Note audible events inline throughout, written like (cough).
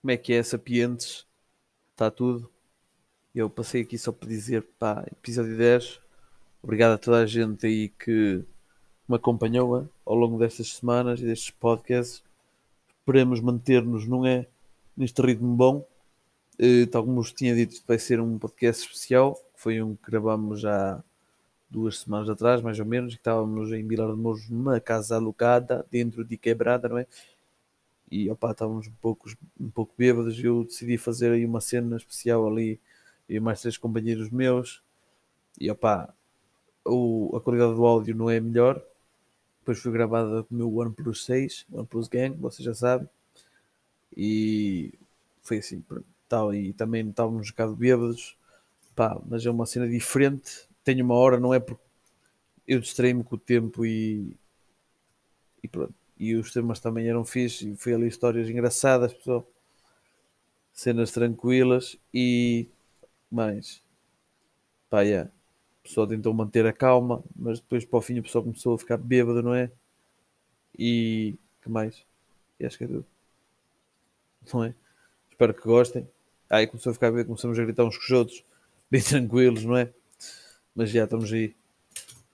Como é que é, sapientes? Está tudo? Eu passei aqui só para dizer, pá, episódio 10. Obrigado a toda a gente aí que me acompanhou ao longo destas semanas e destes podcasts. Esperemos manter-nos, não é? Neste ritmo bom. Eh, tal como vos tinha dito, vai ser um podcast especial. Foi um que gravamos já duas semanas atrás, mais ou menos, que estávamos em Vilar de Mouros numa casa alugada, dentro de quebrada, não é? E opá, estávamos um pouco, um pouco bêbados e eu decidi fazer aí uma cena especial ali e mais três companheiros meus. E opá, o, a qualidade do áudio não é melhor. Depois foi gravada com o meu OnePlus 6, OnePlus Gang, vocês já sabem. E foi assim, tal, e também estávamos um bocado bêbados, mas é uma cena diferente. Tenho uma hora, não é porque eu distraí-me com o tempo e, e pronto. E os temas também eram fixe, e foi ali histórias engraçadas, pessoal. Cenas tranquilas e mais. Pá, yeah. O pessoal tentou manter a calma, mas depois para o fim o pessoal começou a ficar bêbado, não é? E que mais? E acho que é tudo. Não é? Espero que gostem. Aí começou a ficar bêbado, começamos a gritar uns com os outros, (laughs) bem tranquilos, não é? Mas já estamos aí.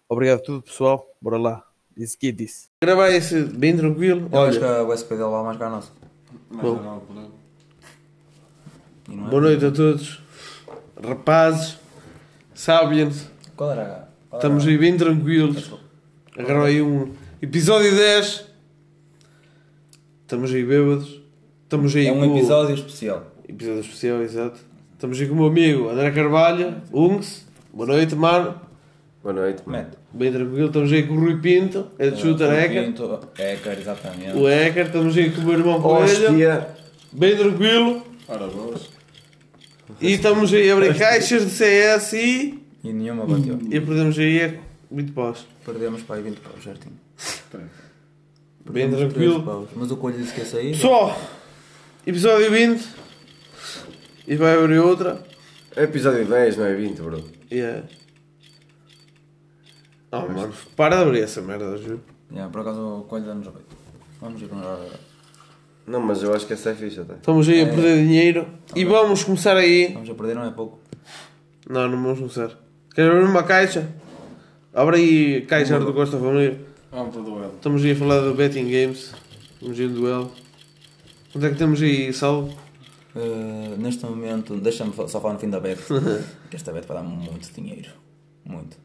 Obrigado a tudo, pessoal. Bora lá. Disse que disse. Gravar esse bem tranquilo. Eu acho que a USP dele vai mais que a nossa. Bom. E não é? boa noite a todos. Rapazes, sabiens, Qual era? a- Qual estamos aí bem tranquilos. Agora aí um episódio 10. Estamos aí bêbados. Estamos aí É um com episódio especial. Episódio especial, exato. Estamos aí com o meu amigo André Carvalho, Ungs. Boa noite, mano. Boa noite, mano. Mete. Bem tranquilo. Estamos aí com o Rui Pinto, é de Shooter Hacker. Pinto, Hacker, exatamente. O Hacker. Estamos aí com o meu irmão Coelho. Bem tranquilo. Ora, boas. E estamos aí a abrir caixas de CS e. E nenhuma bateu. E perdemos aí muito pós. Perdemos para aí 20 paus, certinho. Bem tranquilo. 13 paus. Mas o coelho disse que ia sair. Pessoal, episódio 20. E vai abrir outra. É episódio 10, não é 20, bro. Yeah. Oh, mano, para de abrir essa merda, juro. Yeah, por acaso o coelho dá-nos a ver. Vamos ir para Não, mas eu acho que essa é fixe até. Estamos aí a perder dinheiro. E vamos começar aí. Vamos a perder, não é pouco. Não, não vamos começar. Queres abrir uma caixa? Abre aí a caixa do Costa Família. Vamos para o duelo. Estamos aí a falar do Betting Games. Estamos aí no duelo. Quanto é que temos aí, salvo? Uh, neste momento, deixa-me só falar no fim da bet. (laughs) que esta bet vai dar muito dinheiro. Muito.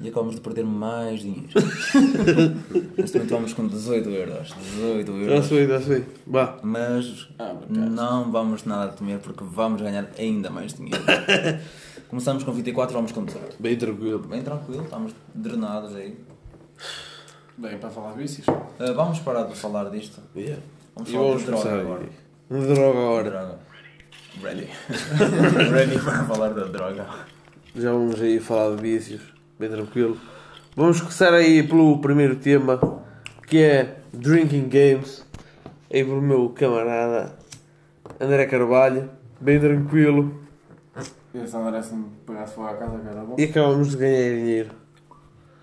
E acabamos de perder mais dinheiro. (laughs) neste momento vamos com 18 euros. 18 Já euros. sei, já sei. Vá. Mas Ah, não vamos nada temer porque vamos ganhar ainda mais dinheiro. (laughs) Começamos com 24, vamos com 18. Bem tranquilo. Bem tranquilo, estamos drenados aí. Bem, para falar de vícios. Uh, vamos parar de falar disto. Yeah. Vamos falar de droga começar agora. Um droga agora. Droga. Ready. (laughs) Ready para falar da droga. Já vamos aí falar de vícios. Bem tranquilo. Vamos começar aí pelo primeiro tema. Que é Drinking Games. Aí pelo meu camarada André Carvalho. Bem tranquilo. Esse André se me pegasse fora a casa que era bom. E acabamos de ganhar dinheiro.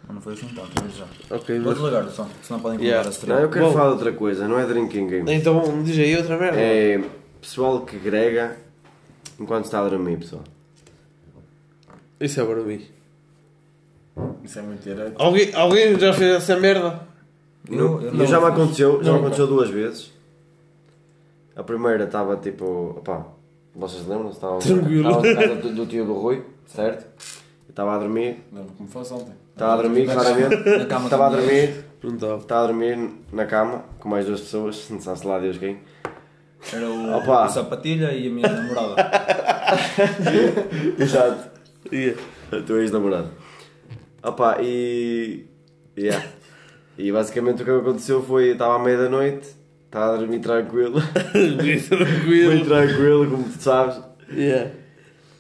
Não foi assim tanto, mas já. Ok, Vou mas... o som, senão podem Yeah. a Não, stream. eu quero Bom. falar de outra coisa, não é drinking game. Então diz aí outra merda. É pessoal que grega enquanto está a dormir, pessoal. Isso é para mim. Isso é muito direito. Alguém, alguém já fez essa merda? Eu, Eu, não já me aconteceu, já Não, me aconteceu duas vezes. A primeira estava tipo, opá, vocês lembram-se? Estava Tranquilo. estava na casa do, do tio do Rui, certo? Eu estava a dormir, Lembro como fosse ontem. estava a dormir claramente, Na cama estava a dormir, estava. a dormir na cama com mais duas pessoas, não sabe-se lá Deus quem. Era o, Opa. o sapatilha e a minha namorada. (laughs) Exato. Yeah. A tua ex-namorada. Opa, e. Yeah. E basicamente o que aconteceu foi: eu estava à meia da noite, estava a dormir tranquilo, (laughs) Bem bem tranquilo. (laughs) tranquilo, como tu sabes. Yeah.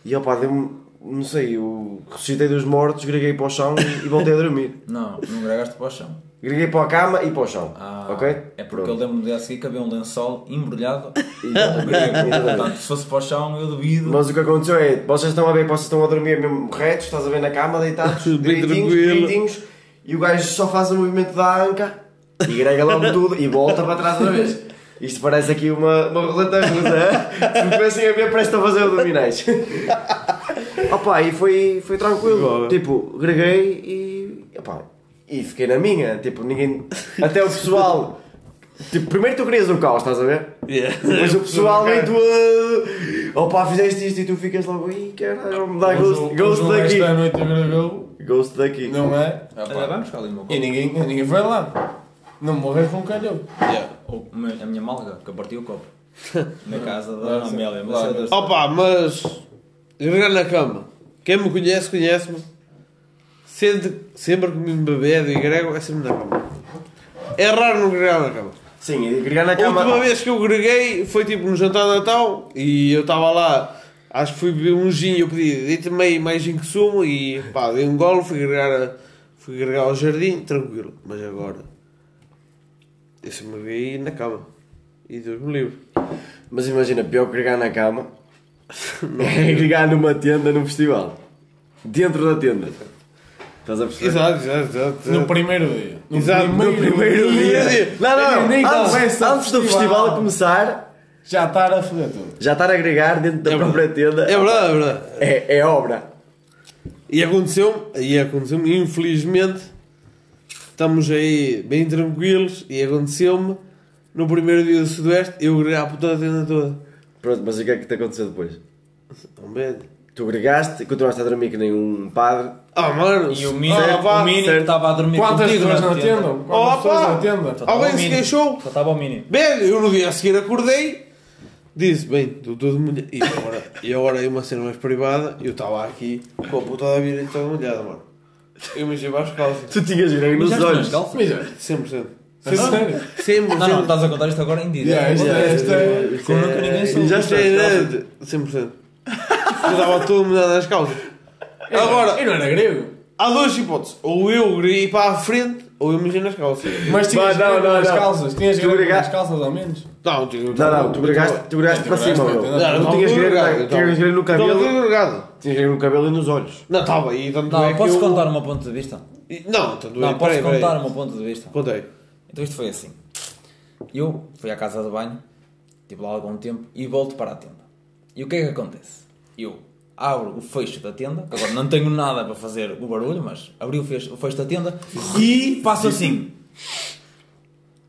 E opa, deu-me. Não sei, eu ressuscitei dos mortos, greguei para o chão e, e voltei a dormir. Não, não gregaste para o chão. Greguei para a cama e para o chão. Ah, ok? É porque eu lembro-me dia a seguir que havia um lençol embrulhado. Exatamente. (laughs) Portanto, se fosse para o chão, eu duvido. Mas o que aconteceu é, vocês estão a ver, vocês estão a dormir mesmo retos, estás a ver na cama, deitados, (laughs) Bem direitinhos, tranquilo. direitinhos, e o gajo só faz o movimento da anca e grega logo tudo e volta para trás outra vez. Isto parece aqui uma, uma roleta russa. é? Se me comecem a ver, parece que a fazer abdominais. (laughs) Opa, e foi, foi tranquilo. Tipo, greguei e. Opa, e fiquei na minha. Tipo, ninguém. Até o pessoal. Tipo, primeiro tu querias o caos, estás a ver? Yeah. Depois o (laughs) pessoal vem todo. Opa, fizeste isto e tu ficas logo. Ih, caralho, vamos dar ghost, ghost daqui. Esta noite Ghost daqui. não é? Olha, vamos ali o meu E ninguém, ninguém foi lá. Não morreu com um calhou. Yeah. Ou o meu- A minha malga, que eu parti o copo. (laughs) Na casa da Amélia. É. Opa, mas. Gregar na cama. Quem me conhece, conhece-me. Sempre, sempre que me bebedo e grego, é sempre na cama. É raro não gregar na cama. Sim, gregar na A cama. última vez que eu greguei foi tipo no jantar de Natal e eu estava lá, acho que fui beber um gin, eu pedi, dei também mais gin que sumo e pá, dei um golo, fui gregar, a- fui gregar ao jardim, tranquilo. Mas agora, eu sempre greguei na cama. E Deus me livre. Mas imagina, pior que gregar na cama (laughs) é (laughs) gregar numa tenda num festival. Dentro da tenda. Estás a perceber? Exato, exato, exato. No primeiro dia. No Exato, no primeiro dia. Não, não, não. Nem Antes, antes do festival. festival a começar, Já está a foder tudo. já estar a agregar dentro da É própria tenda É verdade, é verdade. é, é obra. E aconteceu, e aconteceu-me, infelizmente, estamos aí bem tranquilos, e aconteceu-me, no primeiro dia do Sudoeste, eu gregar a puta da tenda toda. Pronto, mas o que é que te aconteceu depois? Não bebe. Tu gregaste e continuaste a dormir que nem um padre. Ah, mano. E o Mini, ah, pá, o estava a dormir Quantas contigo pessoas na na tenda. tenda? Oh, Quantas pessoas na tenda? Alguém se queixou? Só estava o Mini. Bem, eu no dia a seguir acordei, disse, bem, estou todo molhado. E agora, e agora é uma cena mais privada, eu estava aqui com a puta da vida toda molhada, mano. Eu me para as calças. Tu tinhas virei nos olhos. calças? Mija. 100%. A sério? Sempre, Não, não, estás a contar isto agora em direto. Yeah, isto é- isto é- Como nunca ninguém soube. Já Já está. 100%. Eu estava todo molhado nas calças. Agora, Eu não era grego. há duas hipóteses. Ou eu greguei para a frente, ou eu mijei nas calças. Mas tinhas Mas não, grego não, nas não. calças. Tinhas Tu grego nas calças ao menos. Não, eu Não, não, tu gregaste, tu gregaste Tu para cima, Tu dentro. tinhas grego na- tinhas grego no cabelo. Estava gregado. Tinhas grego no cabelo e nos olhos. Não, estava. E tanto é Não, que posso eu... contar o meu ponto de vista? Não, tanto Não, é... posso peraí, peraí. contar o meu ponto de vista. Contei. Então isto foi assim. Eu fui à casa de banho, estive lá algum tempo, e volto para a tenda. E o que é que acontece? Eu abro o fecho da tenda, agora não tenho nada para fazer o barulho, mas abri o fecho, o fecho da tenda e faço assim.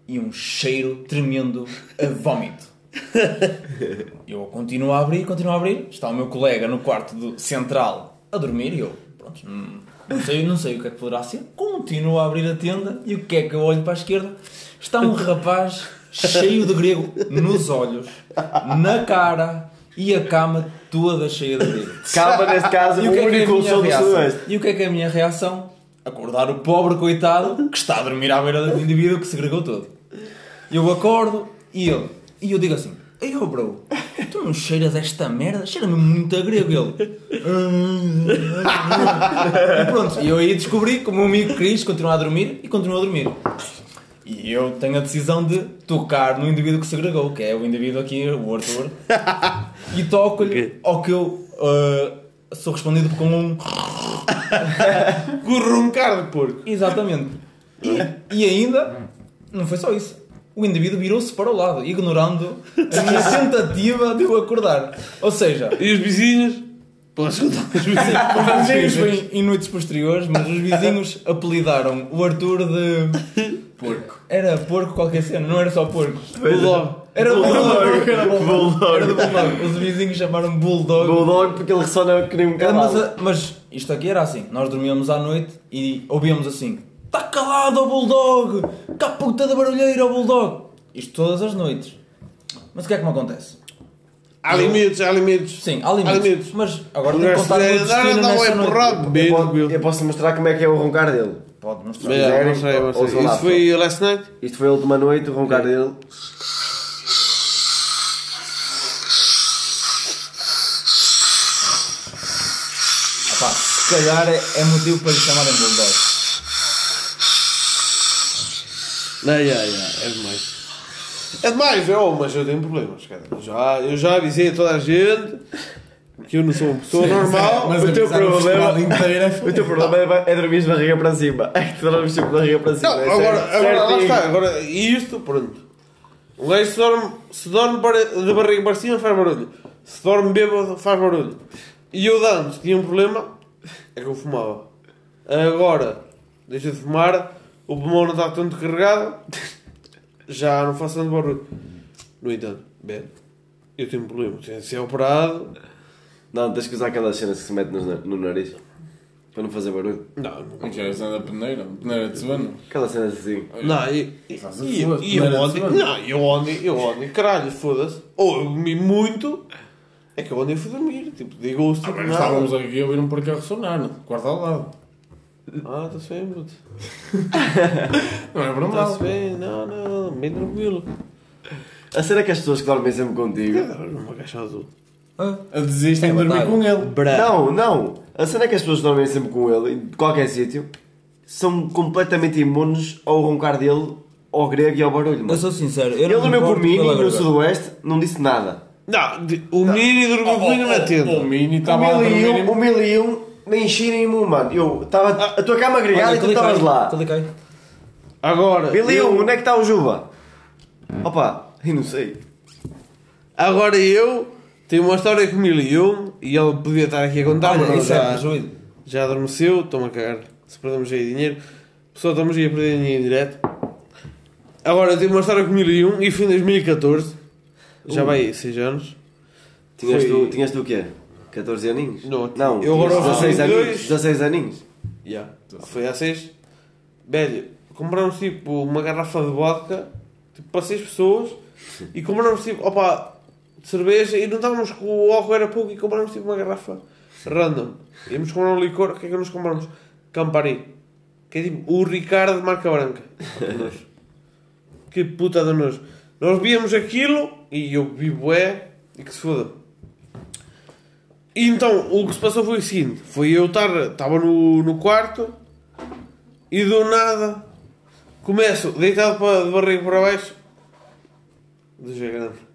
E um cheiro tremendo a vómito. Eu continuo a abrir, continuo a abrir. Está o meu colega no quarto do central a dormir e eu, pronto, hum, não sei, não sei o que é que poderá ser. Continuo a abrir a tenda e o que é que eu olho para a esquerda? Está um rapaz cheio de grego nos olhos, na cara e a cama toda cheia de grego. (laughs) Calma, neste caso, (laughs) E o o que é que é a único minha som do reação? sudoeste. E o que é que é a minha reação? Acordar o pobre coitado que está a dormir à beira do indivíduo que se segregou todo. Eu acordo e ele, e eu digo assim: Ei, oh bro, tu não cheiras esta merda? Cheira-me muito a grego. Ele, e pronto, e eu aí descobri que o meu amigo Cris continua a dormir e continua a dormir. E eu tenho a decisão de tocar no indivíduo que segregou, que é o indivíduo aqui, o Arthur, (laughs) e toco-lhe ao que eu ah, sou respondido com um. Gorroncar de porco. Exatamente. E, e ainda, não foi só isso. O indivíduo virou-se para o lado, ignorando a minha (laughs) tentativa de o acordar. Ou seja, E os vizinhos? Podes contar os vizinhos? os vizinhos foi em noites posteriores, mas os vizinhos apelidaram o Arthur de. (laughs) Porco. Era porco qualquer cena, não era só porco. Bulldog. Era bulldog. Era bulldog. Bulldog. Era do bulldog. Os vizinhos chamaram bulldog. Bulldog porque ele ressona que nem um Era, mas, cavalo. mas isto aqui era assim: nós dormíamos à noite e ouvíamos assim: Está calado, ó bulldog! Que puta de barulheira, ó bulldog! Isto todas as noites. Mas o que é que me acontece? Há limites, há limites. Sim, há limites. Há limites. Mas agora tenho que contar o meu se der, destino não, nessa é noite. posso, eu posso mostrar como é que é o roncar dele. Pode mostrar. É, quiserem, não sei, não sei. ouçam lá, Isso foi last night? Isto foi a última noite, o roncar dele. Epá, se calhar é, é motivo para lhe chamarem bulldog. Não, já, já, é demais. É demais, eu, mas eu tenho problemas, cara. Eu já, eu já avisei a toda a gente que eu não sou uma pessoa normal. Mas o teu problema- (laughs) é O teu problema é, é dormir de barriga para cima. (laughs) É que tu dormes sempre de barriga para cima. Não, é agora, certo- agora lá está. Agora, isto, pronto. O gajo se dorme, se dorme de barriga para cima faz barulho. Se dorme bêbado faz barulho. E eu antes tinha um problema, é que eu fumava. Agora, deixa de fumar, o pulmão não está tanto carregado, já não faço tanto barulho. No entanto, bem, eu tenho um problema, tenho de ser operado. Não, tens que usar aquelas cenas que se mete no, no nariz. Para não fazer barulho. Não, não. Que é a cena da peneira? Peneira de Sevano? Aquelas cenas assim. Não, e, e, eu ontem, semana. não, eu ontem, eu ontem, caralho, foda-se. Ou eu comi muito, é que eu ontem fui dormir, tipo, de gosto, tipo, Mas nada. estávamos aqui a ouvir um porquê ressonar, no quarto ao lado. Ah, está-se bem, puto. (laughs) Não é Está-se verdade. bem, não, não, bem tranquilo. A cena é que as pessoas que dormem sempre contigo. Caralho, uma caixa azul. Ah, Desistem É de dormir com ele. Bravo. Não, não. A cena é que as pessoas dormem sempre com ele, em qualquer sítio, são completamente imunes ao roncar dele, ao grego e ao barulho. eu Mano. sou sincero, eu Ele dormiu comigo pela e no sudoeste não disse nada. Não, o Mini dormiu comigo na O tenda. Mini O estava a e dormir. um, o mil e um, nem xirem mano. Eu estava a tua cama agregada e tu estavas lá. cliquei. Agora, e eu, um, onde é que está o Juba? Opa, eu não sei. agora eu tenho uma história com mil e um e ele podia estar aqui a contar, mas Olha, não, isso é já, adormeceu, estou-me a cagar. Se perdemos aí dinheiro, pessoal, estamos aí a perder dinheiro em direto. Agora eu tenho uma história com mil e um e foi em 2014, já vai aí 6 anos. Tinhas, Foi- tu, tinhas tu o quê? 14 aninhos? Não, não eu agora vou 16 fazer aninhos. dois. 16 aninhos. Yeah. Foi há 6. Velho, compramos tipo uma garrafa de vodka tipo, para 6 pessoas e compramos tipo, opa, de cerveja e não estávamos com o álcool era pouco e compramos tipo uma garrafa random. Íamos comprar um licor, o que é que nós compramos? Campari. Que é tipo o Ricardo de marca branca. (laughs) Que puta de nojo. Nós víamos aquilo e eu vi bué e que se foda. E então o que se passou foi o seguinte: foi eu estar, estava no, no quarto e do nada começo deitado para, de barriga para baixo. Grande.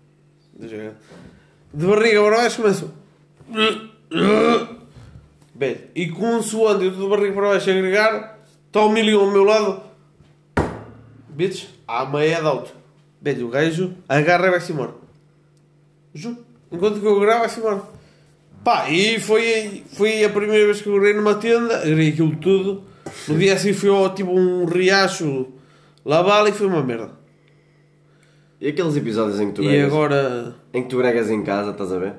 De barriga para baixo começo. Bem, e com suando e de barriga para baixo agregar, está o milhão ao meu lado. Bitch, há meia de alto. Velho, o gajo agarra e vai-se embora. Enquanto que eu gravo, vai-se embora. Pá, e foi, foi a primeira vez que eu grei numa tenda, grei aquilo tudo. No dia assim fui ao tipo um riacho lavá e foi uma merda. E aqueles episódios em que tu E bregas, agora. em que tu bregas em casa, estás a ver?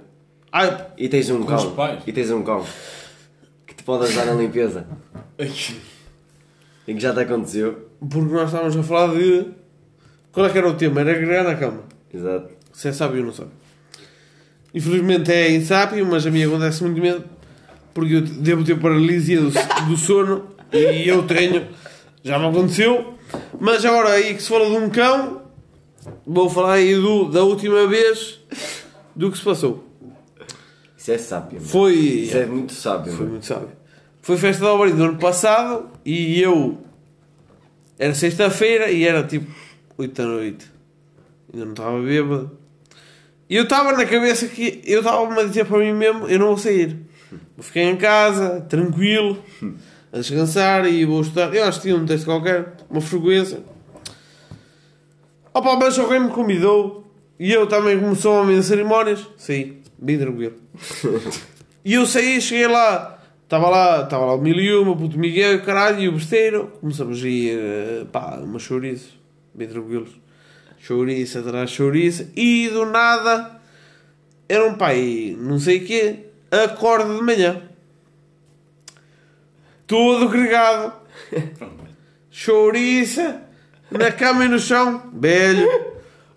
Ai, E tens um Com os cão. pais. E tens um cão. Que te pode ajudar na limpeza. (laughs) E que já te aconteceu. porque nós estávamos a falar de. Qual é que era o tema? Era agregar na cama. Exato. Se é sábio ou não sabe. Infelizmente é insábio, mas a mim acontece muito medo porque eu devo ter paralisia do, do sono e eu tenho. Já me aconteceu. Mas agora aí que se fala de um cão, vou falar aí do, da última vez do que se passou. Isso é sábio. mano. Foi. Isso é muito sábio. Foi mano. muito sábio. Foi festa da Obra do ano passado e eu. Era sexta-feira e era tipo 8 da noite. Ainda não estava bêbado. E eu estava na cabeça que. Eu estava-me a dizer para mim mesmo: eu não vou sair. Ficar em casa, tranquilo, a descansar e vou estudar. Eu acho que tinha um texto qualquer, uma frequência. Opa, mas alguém me convidou e eu também, sou homem de cerimónias, saí, bem tranquilo. (laughs) E eu saí, cheguei lá, estava lá, estava lá o mil e uma, o puto Miguel, o caralho, e o besteiro. Começamos a ir, eh, pá, umas chouriças, bem tranquilos. Chouriça atrás chouriça, e do nada, era um pai, não sei o quê, acorda de manhã. Todo gregado. (laughs) Chouriça, na cama e no chão, velho.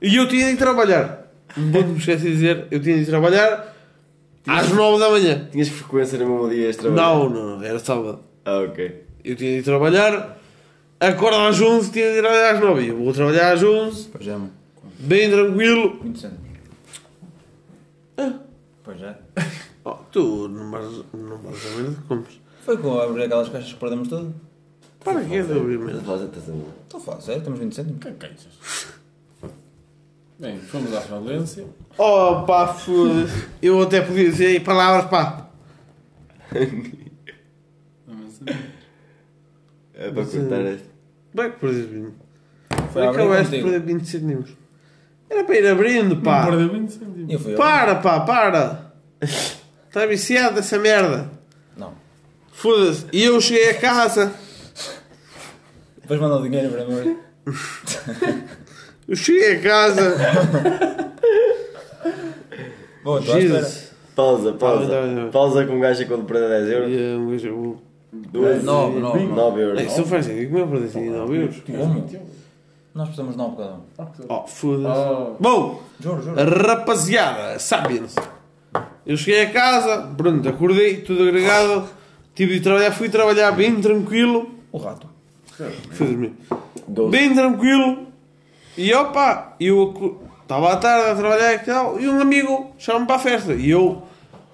E eu tinha de ir trabalhar. Não me esquecer de dizer, eu tinha de ir trabalhar às nove da manhã. Tinhas frequência no mesmo dia extra? Não, não, era sábado. Ah, ok. Eu tinha de ir trabalhar, acordo às 11, tinha de ir trabalhar às 9. Eu vou trabalhar às 11, Pois já, mano. bem tranquilo. 20 cêntimos. Pois já. Oh, tu não vais, não vais a comes. Foi com abrir aquelas caixas que perdemos tudo. Para que é de abrir merda? Faz a minha. Estou a falar sério, temos 20 cêntimos. Que queixas? Bem, fomos à falência. Oh pá, foda-se. Eu até podia dizer aí palavras pá. Não, mas- É para cortar esta. Bem, perdi 20. Foi Foi a acabaste de perder 20 centímetros. Era para ir abrindo, pá. Perdeu 20 cêntimos. Para, pá, para. Está viciado essa merda. Não. Foda-se. E eu cheguei a casa. Depois manda o dinheiro para mim. Eu cheguei a casa. Estou à espera. Jesus. Pausa, pausa. Bem, tá bem. Pausa com um gajo quando perde 10 E, euros. eh, um gajo- Duas. Nove, nove, nove. 9 euros. Ei, Se não faz sentido, como é que eu perdi assim? Não, euros? Como? Nós precisamos de nove cada um. Oh, foda-se. Oh. Bom, Juro, juro. rapaziada, sabem-se. Eu cheguei a casa, pronto, acordei, tudo agregado. Tive de trabalhar, fui trabalhar bem tranquilo. O rato. Fui dormir. Doze. Bem tranquilo. E opa, eu estava à tarde a trabalhar e tal, e um amigo chama-me para a festa. E eu,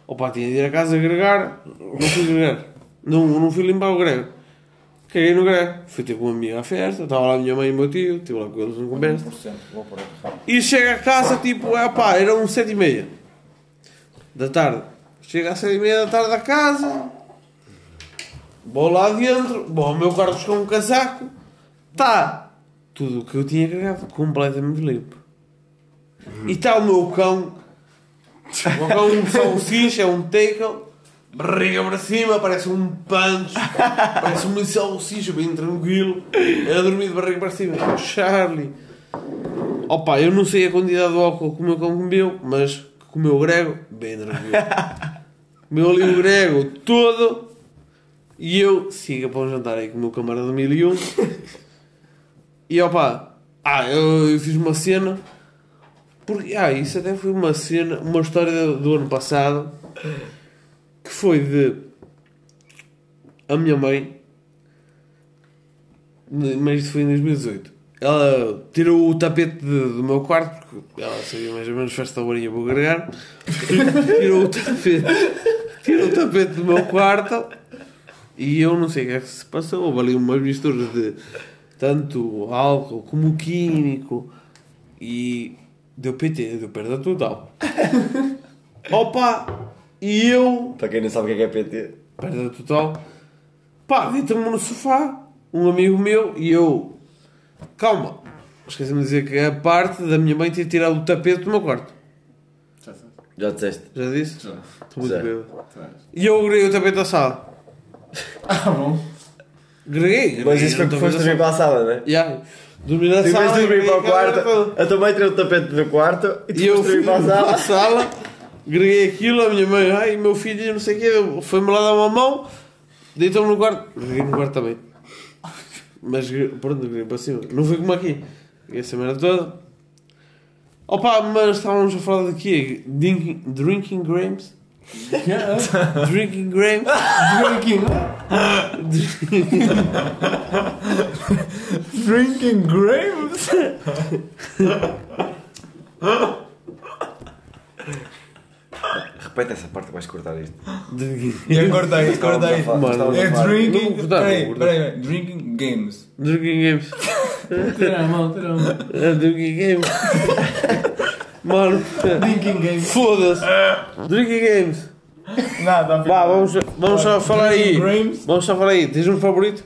opa, tinha de ir a casa agregar, não fui agregar. Não, não fui limpar o grego. Caguei no grego. Fui ter com uma amiga à festa, estava lá a minha mãe e o meu tio, estive lá com eles em conversa. 1%. Vou por aqui. E chega a casa, tipo, é pá, eram sete e meia da tarde. Chega às sete e meia da tarde a casa, vou lá dentro, vou ao meu quarto com um casaco, tá tudo o que eu tinha carregado completamente limpo. E está o meu cão, o meu cão um salsicha, é um tackle, barriga para cima, parece um punch, parece um salsicha bem tranquilo, a dormir de barriga para cima. Charlie. Opa, eu não sei a quantidade de álcool que o meu cão comeu, mas comeu grego, bem tranquilo. comeu ali o grego todo e eu siga para o jantar aí com o meu camarada do 1001. E opa, ah, eu, eu fiz uma cena, porque, ah, isso até foi uma cena, uma história do, ano passado, que foi de a minha mãe, mas isso foi em 2018. Ela tirou o tapete de- do meu quarto, porque ela sabia mais ou menos festa horinha vou agregar. (laughs) tirou o tapete, tirou o tapete do meu quarto e eu não sei o que é que se passou. Houve ali umas misturas de tanto álcool como químico e deu PT, deu perda total. (laughs) Opa! E eu Para quem não sabe o que é que é PT. perda total. Pá, deita-me no sofá, um amigo meu e eu. Calma, esqueci-me de dizer que a parte da minha mãe tinha tirado o tapete do meu quarto. Já disseste. Já disse? Já. Estou muito bêbado. E eu greguei o tapete da sala. Ah, bom. Greguei. Mas isso foi tapete foste dormir para a sala, não é? sala. Yeah. Dormi na Tu sala. vais dormir para o quarto, a tua mãe tirou o tapete do quarto e tu eu foste fui dormir para a para a sala. sala, greguei aquilo, a minha mãe, ai, meu filho, não sei o quê, foi-me lá dar uma mão, deitou-me no quarto, greguei no quarto também. Mas pronto, greguei para cima. Não foi como aqui. Greguei essa merda toda. Opa, mas estávamos a falar de quê? Drinking, drinking grams? (laughs) Drinking grams? Drinking. Drinking grapes. Repete essa parte que vais cortar isto. Drinking, Eu cortei, cortei. É drinking. Peraí, peraí. Drinking games. drinking games. Tira a mão, tira a mão. É, Drinking games. (laughs) Mano, Drinking games. foda-se. Drinking games. Nada, Vá, vamos, vamos só falar aí. Vamos só falar aí. Tens um favorito?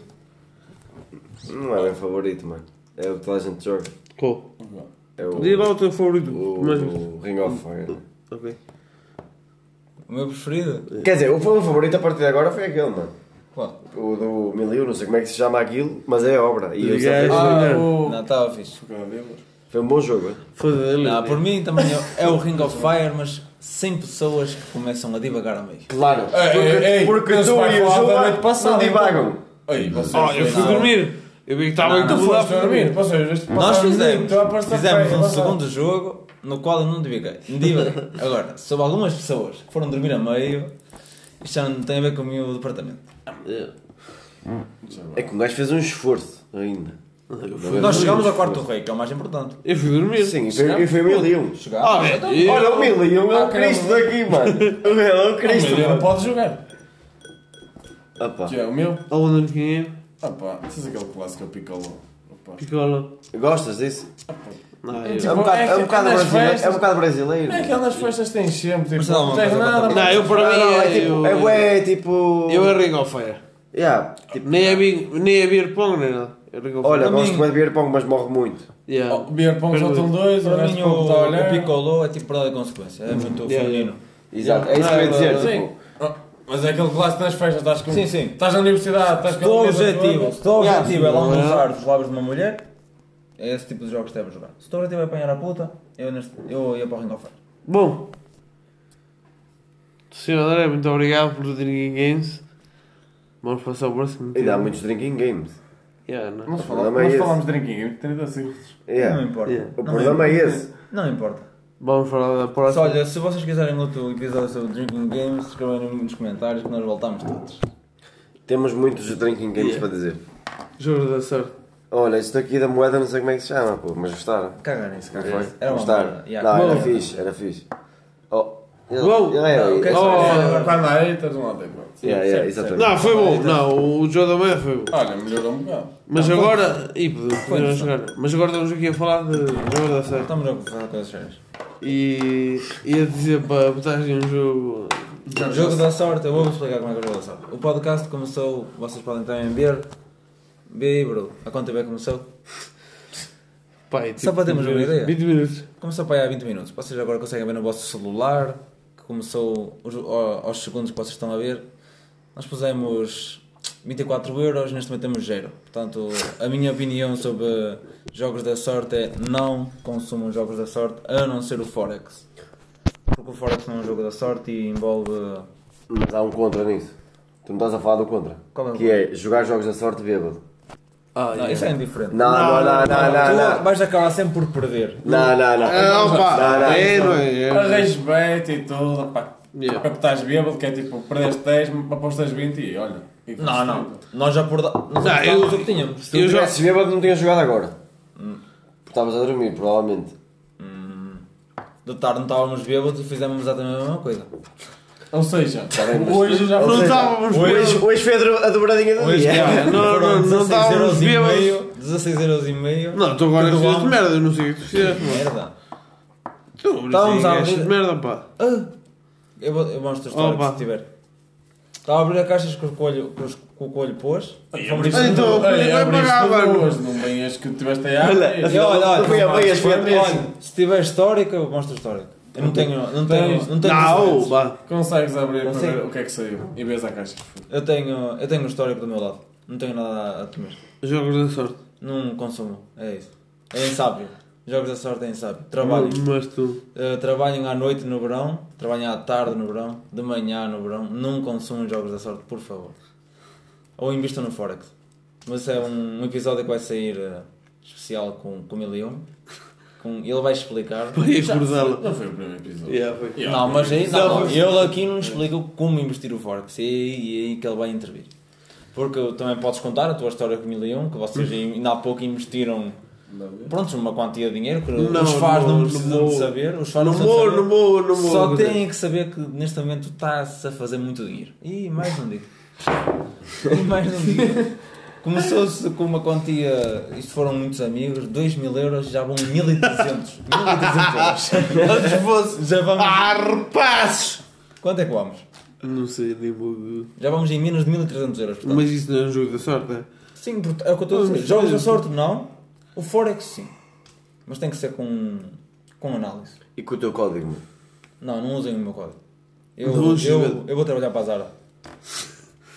Não é meu favorito, mano. É o que toda a gente joga. Qual? É o, Diz lá o teu favorito. o, Mas... o Ring of Fire. Ok. O meu preferido? Quer dizer, o meu favorito a partir de agora foi aquele, mano. Qual? O do Miliu, não sei como é que se chama aquilo, mas é obra. E eu só fiz- Ah, o... Não, estava fixe. Foi um bom jogo. hein? Foda-se. Não, por mim também é- é o Ring of Fire, mas sem pessoas que começam a divagar a meio. Claro. Porque, ei, ei, porque tu e o João noite passada, não divagam. Ei, vocês... Ah, eu fui Não. dormir. Eu vi que estava Tu incomodado. foste dormir. Vocês, Nós fizemos, a passar fizemos um segundo jogo no qual eu não divaguei. Não divaguei. Agora, sobre algumas pessoas que foram dormir a meio, isto já não tem a ver com o meu departamento. É que o gajo fez um esforço ainda. Nós chegámos ao quarto do rei, que é o mais importante. Eu fui dormir. Sim, e foi, e foi mil e um. Chegámos. Ah, eu- Olha, o mil e um é Ah, o Cristo caramba. daqui, mano. Ele é o Cristo, Ele não mano. pode jogar. Opa. Que é o meu? Aonde quem é? Ah pá, vocês aquele clássico é o Piccolo. Opa. Picola. Gostas disso? Não, É tipo- um bocado, brasileiro. É um bocado brasileiro. É aquelas festas que têm sempre, tipo, não, não tens nada. Não, eu para Não, mim não, é é. tipo. eu- É tipo. Eu é Ring of Fire. Yeah, tipo. Nem é, beer, nem é beer pong, nem nada. Olha, gosto mim- de beer pong, mas morre muito. Yeah. Oh, Beer Pong só estão dois, o Para mim, o, o. Piccolo é tipo para dar consequência. É muito Yeah, feminino. Exato, é isso que eu ia dizer. Sim. Tipo, Oh, Mas é aquele clássico nas festas, estás com. Sim, sim. Estás na universidade, estás com o objetivo, se o objetivo é sim, não é? lambuzar os lábios de uma mulher, é esse tipo de jogos que deves jogar. Se o teu objetivo é apanhar a puta, eu, neste, eu ia para o Ring of Fire. Bom, Sr. André, muito obrigado por Drinking Games. Vamos passar o próximo. ainda há muitos drinking games. Yeah, não. Nós, O fala- é nós esse. falamos de drinking game 30 segundos. Não Yeah. importa. Yeah. O Não problema é esse. Não importa. Vamos falar da próxima. olha, se vocês quiserem outro episódio sobre Drinking Games, escrevam nos comentários que nós voltamos todos. Temos muitos drinking games Yeah. para dizer. Jogo da sorte. Olha, isto aqui da moeda não sei como é que se chama, pô, mas gostaram. Caga nisso, Não caga foi? nisso. Era uma Gostaram? Yeah, Não, era Bom. fixe, era fixe. Oh, ele, é. Não, o que é que Oh? Quando há haters, não há haters. Yeah, yeah, exatamente. Não, foi bom. Não, o jogo da manhã foi bom. Olha, melhorou um bocado. Mas Não, foi- agora. Ih, podemos jogar. Mas agora estamos aqui a falar de jogo da sorte. Estamos a fazer coisas sérias. E ia dizer para botarem um jogo. Jogo da sorte, eu vou-vos explicar como é que é o jogo da sorte. O podcast começou, vocês podem também ver. Vê aí, bro. A quanto tempo é que começou? Pai, Só para termos uma ideia. 20 minutos. Começou para aí há 20 minutos. Vocês agora conseguem ver no vosso celular, começou os- ao- aos segundos que vocês estão a ver. Nós pusemos 24 euros, neste momento temos zero. Portanto, a minha opinião sobre jogos da sorte é não consumam jogos da sorte, a não ser o Forex. Porque o Forex não é um jogo da sorte e envolve... Mas há um contra nisso. Tu não estás a falar do contra. É Que é jogar jogos da sorte bêbado. Ah, Não, isso é indiferente. Não, não, não, não, não, Tu não. vais acabar sempre por perder. Não, não, não. Ah, opa! Não, não, É, não é? é. Bet e tudo, pá. Yeah. Para que estás bêbado, que é tipo, perdeste 10, apostas 20 e olha. e Não, não. Nós já por... Nós Não, já eu- o que tínhamos. Se tu Eu já- tivesses bêbado não tinhas jogado agora. Porque estavas a dormir, provavelmente. De tarde não estávamos bêbados e fizemos exatamente a mesma coisa. Ou seja, bem, mas- hoje já Ou Não estávamos Hoje, hoje foi a do- a dobradinha do Hoje dia. já, (laughs) Não, não, não 16 estávamos euros e bêbados. meio, 16 euros e meio. Não, tu agora fizeste bom. merda, eu não sei o que tu fizeste. Merda. Tu, Estávamos a abrir- de merda, pá. Ah, eu, vou, eu mostro a história Opa. se tiver. Estava a abrir a caixas que o coelho, que o coelho pôs. Então, tudo. Ai, vai pagar, mano. Não venhas que tiveste aí Olha, olha, olha, se tiver histórica, eu mostro a histórica. Eu não tenho. Não tenho. Não tenho. Não, pá. Consegues abrir para ver o que é que saiu e vês a caixa. Eu tenho. Eu tenho o histórico do meu lado. Não tenho nada a temer. Jogos da sorte. Não consumo. É isso. É insábio. Jogos da sorte é insábio. Trabalho. Mas tu. Uh, trabalhem à noite no verão, trabalhem à tarde no verão, de manhã no verão, não consumam jogos da sorte, por favor. Ou invistam no Forex. Mas é um, um episódio que vai sair uh, especial com, com o 1001. Com, ele vai explicar. Vai acordá-lo. Não foi o primeiro episódio. Yeah, foi. Yeah. Não, mas aí, não, Não, não, ele aqui não explica como investir o Forex. E é aí, é aí que ele vai intervir. Porque também podes contar a tua história com o 1001, que vocês ainda há pouco investiram pronto, uma quantia de dinheiro que Não, os fãs não não, precisam não de saber. Os fãs Não vou, não vou, não vou. Só têm que saber que neste momento está-se a fazer muito dinheiro. E mais não digo. (laughs) E mais não digo. Começou-se com uma quantia, isto foram muitos amigos, 2 mil euros, já vão 1300. 1300 euros. (laughs) Já vamos. Ah, rapazes! Quanto é que vamos? Não sei, nem vou. Já vamos em menos de 1300 euros. portanto. Mas isso não é um jogo da sorte, é? Sim, é o que eu estou a dizer. Jogos da sorte, não. O Forex, sim. Mas tem que ser com, com análise. E com o teu código. Não, não usem o meu código. Eu, eu, eu vou trabalhar para a Zara.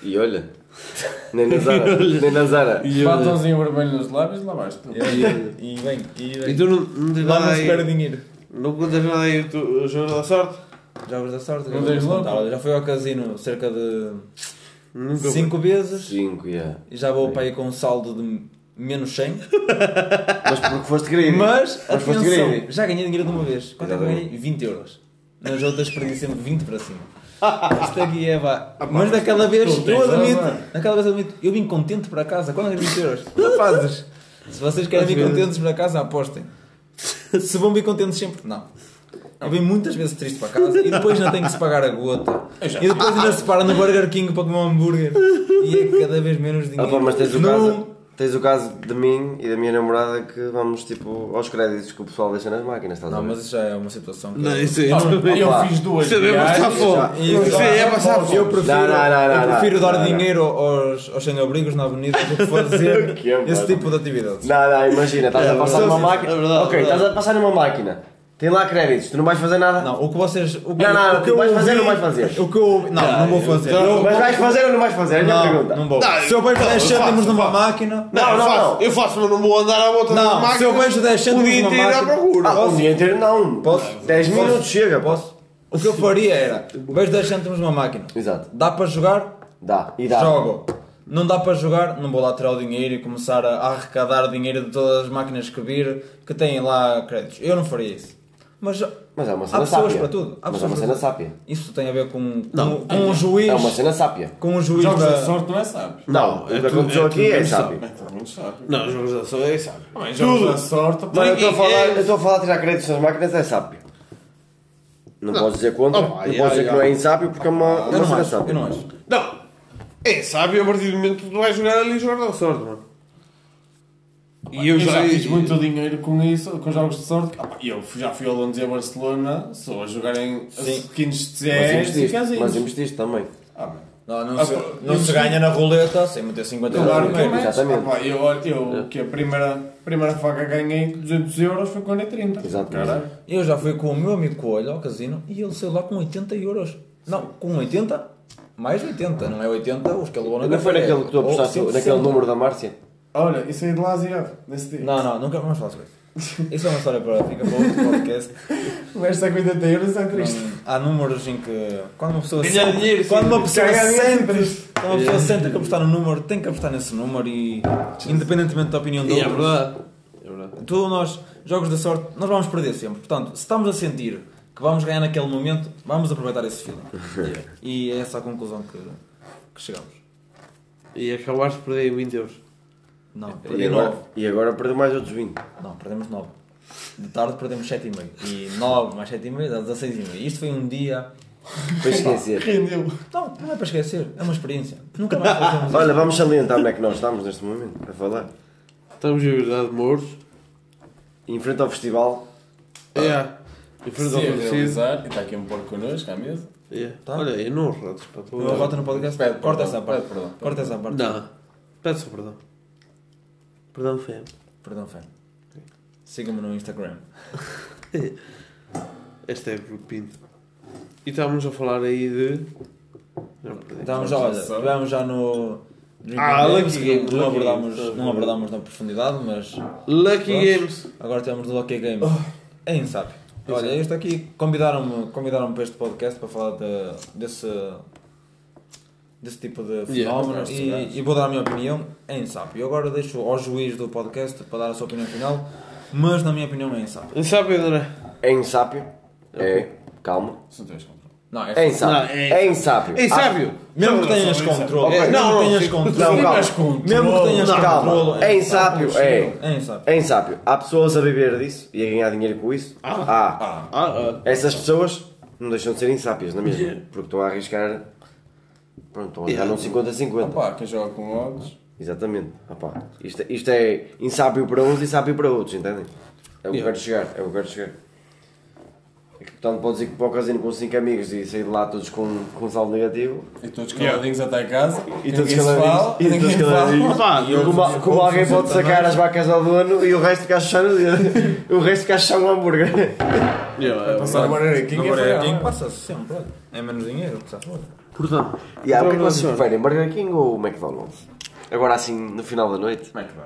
E olha, (laughs) nem na Zara, nem na Zara. E eu- Batonzinho vermelho nos lábios, lá vais tu. E, e, e vem, e E tu não, não tens Lá nada não se perde aí. dinheiro. Não contas nada aí o tu- o jogo da sorte? Jogos da sorte, Não eu tens louco? já fui ao casino cerca de Nunca 5 vezes Cinco, yeah. e já vou para aí com um saldo de menos 100. (laughs) Mas porque foste greedy. Mas, Mas foste atenção, greedy. já ganhei dinheiro de uma vez. Quanto é que Exatamente. ganhei? 20 euros. Nas outras perdi sempre 20 para cima. Isto aqui é vá. Mas daquela vez, eu tens admito, razão. naquela vez eu admito, eu vim contente para casa. Quando é 20 euros? Rapazes, se vocês querem vir contentes para casa, apostem. (laughs) Se vão vir contentes sempre, não. Eu venho muitas vezes triste para casa e depois ainda tenho que se pagar a gota. E depois ainda se para no Burger King para comer um hambúrguer. E é cada vez menos dinheiro. Ah, pá, mas tens o não casa- tens o caso de mim e da minha namorada que vamos tipo aos créditos que o pessoal deixa nas máquinas, estás a Não, ver? mas isso já é uma situação que. Não, isso aí não. eu Opa, fiz duas Isso é passar fome. Isso é passar fome. Eu prefiro, Não, não, não, eu prefiro não, dar não, não. dinheiro aos, aos sem-abrigos na avenida do que fazer (laughs) Que é, esse tipo de atividades. Não, não, imagina, estás É a passar verdade, numa é máquina. verdade, ok, é verdade. estás a passar numa máquina. Tem lá créditos, tu não vais fazer nada? Não, o que vocês. O que, Não, não, o que eu vais fazer ou não vais fazer? O que eu. Não, não vou fazer. Eu- Mas vais fazer ou não vais fazer? É a minha não, pergunta. não vou. Não, se eu vejo não, 10 eu cêntimos numa máquina. Não, eu não, faço, não. Eu faço, mas não vou andar à volta Não, máquina. se eu vejo 10 um cêntimos dia numa inteiro à máquina. procura. Ah, um dia inteiro não. Posso? 10 Posso? minutos chega. Posso? O que eu faria era. Vejo 10 cêntimos numa máquina. Exato. Dá para jogar? Dá. E dá. Jogo. Não dá para jogar, não vou lá tirar o dinheiro e começar a a arrecadar dinheiro de todas as máquinas que vir que têm lá créditos. Eu não faria isso. Mas Mas é uma há cena pessoas sápia. para tudo. Há Mas é uma cena tudo. sápia. Isso tem a ver com, com, Não. com um juiz. É uma cena sápia. Com um juiz Jogos da- da sorte não é sábio. Não, o é que tudo- aconteceu é aqui tudo é. É tudo sábio. Não, jogos da só é sábio. Bem, jogos da sorte. Não, eu estou a falar, é- eu estou a falar de tirar créditos nas máquinas é sábio. Não, Não. posso dizer contra, não pá, posso dizer que não é insábio porque é uma, uma não cena sábia. eu não acho. Não. É sábio a partir do momento que tu vais jogar ali jogar da sorte, mano. E Eu já fiz muito dinheiro com isso, com jogos de sorte. Ah, pá, Eu já fui ao Londres e a Barcelona, só a jogar em skins de Mas CS e investiste, mas investiste também. Ah, bem. Não, não, Ah, se, não se ganha na roleta sem meter 50 euros Claro primeiro. é, Exatamente. ah, pá, eu, eu que a primeira, primeira faca que ganhei 200 euros foi é 30. Exatamente. Caralho. Eu já fui com o meu amigo Coelho ao casino e ele saiu lá com 80 euros. Não, com 80? Mais 80, não é 80 os que ele levou na Não foi naquele que tu Ou apostaste, 160. naquele número da Márcia? Olha, isso aí de lá asiado, nesse dia. Não, não, nunca vamos falar sobre isso. Isso é uma história para fica para outro podcast. Está com 80 euros, é triste. Há números em que quando uma pessoa Ganhar sente, dinheiro, quando uma pessoa sente, quando uma pessoa sente que apostar no número, tem que apostar nesse número e independentemente da opinião de E é outros. verdade. É verdade. Tudo nós, jogos da sorte, nós vamos perder sempre. Portanto, se estamos a sentir que vamos ganhar naquele momento, vamos aproveitar esse feeling. (laughs) E é essa a conclusão que, que chegamos. E acabaste de perder 20 euros. Não, E perdi agora, 9. e agora perdeu mais outros 20. Não, perdemos 9. De tarde perdemos 7,5. E 9 mais 7,5 dá 16,5. Isto foi um dia. Para esquecer. Rendeu. Não, não é para esquecer, é uma experiência. Nunca mais fazemos (laughs) Olha, vamos salientar onde é que nós estamos neste momento, a falar. Estamos em verdade de Mouros. Em frente ao festival, É. Em frente ao falecido. realizar, e está aqui um porco connosco à mesa. É. Tá. Olha, eu não ratos para tu. Uma volta no podcast. Pede Corta perdão, essa parte. pede perdão. Corta essa parte. Não. Peço perdão. Perdão, fé. Perdão, fé. Siga-me no Instagram. (laughs) Este é o Pinto. E estávamos a falar aí de. Estamos já, olha, estivemos já no. Ah, Lucky Games, não, abordámos, não abordámos na profundidade, mas Lucky Pronto. Games. agora temos do Lucky Games. É insábio. Olha, este aqui convidaram-me convidaram para este podcast para falar de, desse, desse tipo de fenómeno gosto, e, e vou dar a minha opinião. É insábio. Eu agora deixo ao juiz do podcast para dar a sua opinião final, mas na minha opinião é insábio. Não sabe, André? é insábio. É. Calma. Se não tens controle. Não, é, É insábio. Não, é- É insábio. É sábio! Mesmo que tenhas controle, Ok. mesmo Não, não, tenhas controle, Não, calma. Mesmo que tenhas Não, calma. controle, É insábio, é. É insábio. É insábio. Há pessoas a viver disso e a ganhar dinheiro com isso. Há. Ah, ah. Essas pessoas não deixam de ser insápias, não é mesmo? Yeah. Porque estão a arriscar. Pronto, Yeah. jogar num 50-50. Opa, quem joga com odds. Exatamente. Opá, isto, isto é insábio para uns e sábio para outros, entendem? É o que Yeah. quero chegar. É o que quero chegar. É que, portanto, podes ir para o casino com 5 amigos e sair de lá todos com, com um saldo negativo. E todos caladinhos até casa. E todos caladinhos. E todos caladinhos. E como, como alguém pode sacar as vacas ao dono e o resto fica a chuchar no dedo. (laughs) O resto fica a chuchar um hambúrguer. Yeah, Passar a Burger King No é Burger. King passa sempre. É menos dinheiro que está fora. Portanto, E há, o que é que vocês Então, preferem, Burger King ou McDonald's? Agora assim, no final da noite. Como é que dá?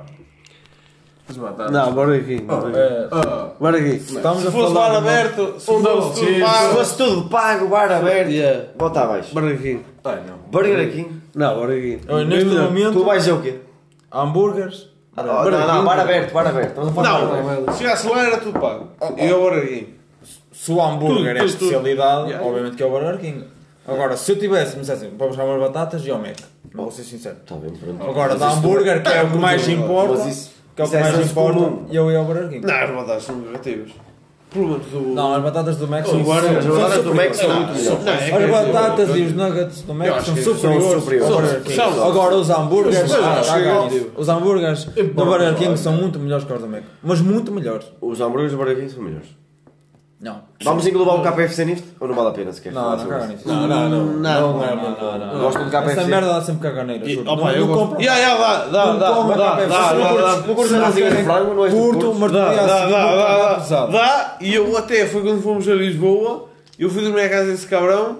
As batatas. Não, bora aqui. É, Ah, Bora aqui. estamos Se a fosse falar bar de uma- aberto, Se um fosse tudo Se pago. fosse tudo pago, bar aberto, Yeah. bota abaixo. Burger King. Ai, não. Burger King. Não, Burger King. Olha, neste momento, Tu vais dizer o quê? hambúrgueres. Ah, não, não, bar aberto, bar aberto. Estamos a falar de bar aberto. Não, se chegasse lá era tudo pago. E eu Burger King. Se o hambúrguer Tudo, é tudo, tudo. especialidade, Yeah. obviamente que é o Burger King. Agora, se eu tivesse, me dissessem, buscar umas batatas, ia ao Mac. Não vou ser sincero. Está bem, pronto. Agora, da isso- hambúrguer, que é o que mais importa, Mas isso- que é o que é mais importa, e eu ia ao Burger King. Não, as batatas são negativas. Não, as batatas do Mac são são- As batatas do Mac são superiores. muito melhores. Não, é As batatas e os nuggets do Mac são superiores. superiores. Agora os hambúrgueres, ah, os hambúrgueres do Burger King são muito melhores que os do Mac. Mas muito melhores. Os hambúrgueres do Burger King são melhores. Não. Vamos englobar o KFC nisto? Ou não vale a pena sequer? Não, não sobre caga isso? nisso. Não, não, não. Não, Não é Não, muito. não, não. Gostam de KFC? Essa merda dá sempre caganeira. Opa, Não- eu compro. Ya, ya, dá, dá, Não dá, não não asinhas de frango? Não do Curto, mas Dá, dia dá, a seguir dá, dá, e eu até foi quando fomos a Lisboa, eu fui dormir à casa desse cabrão,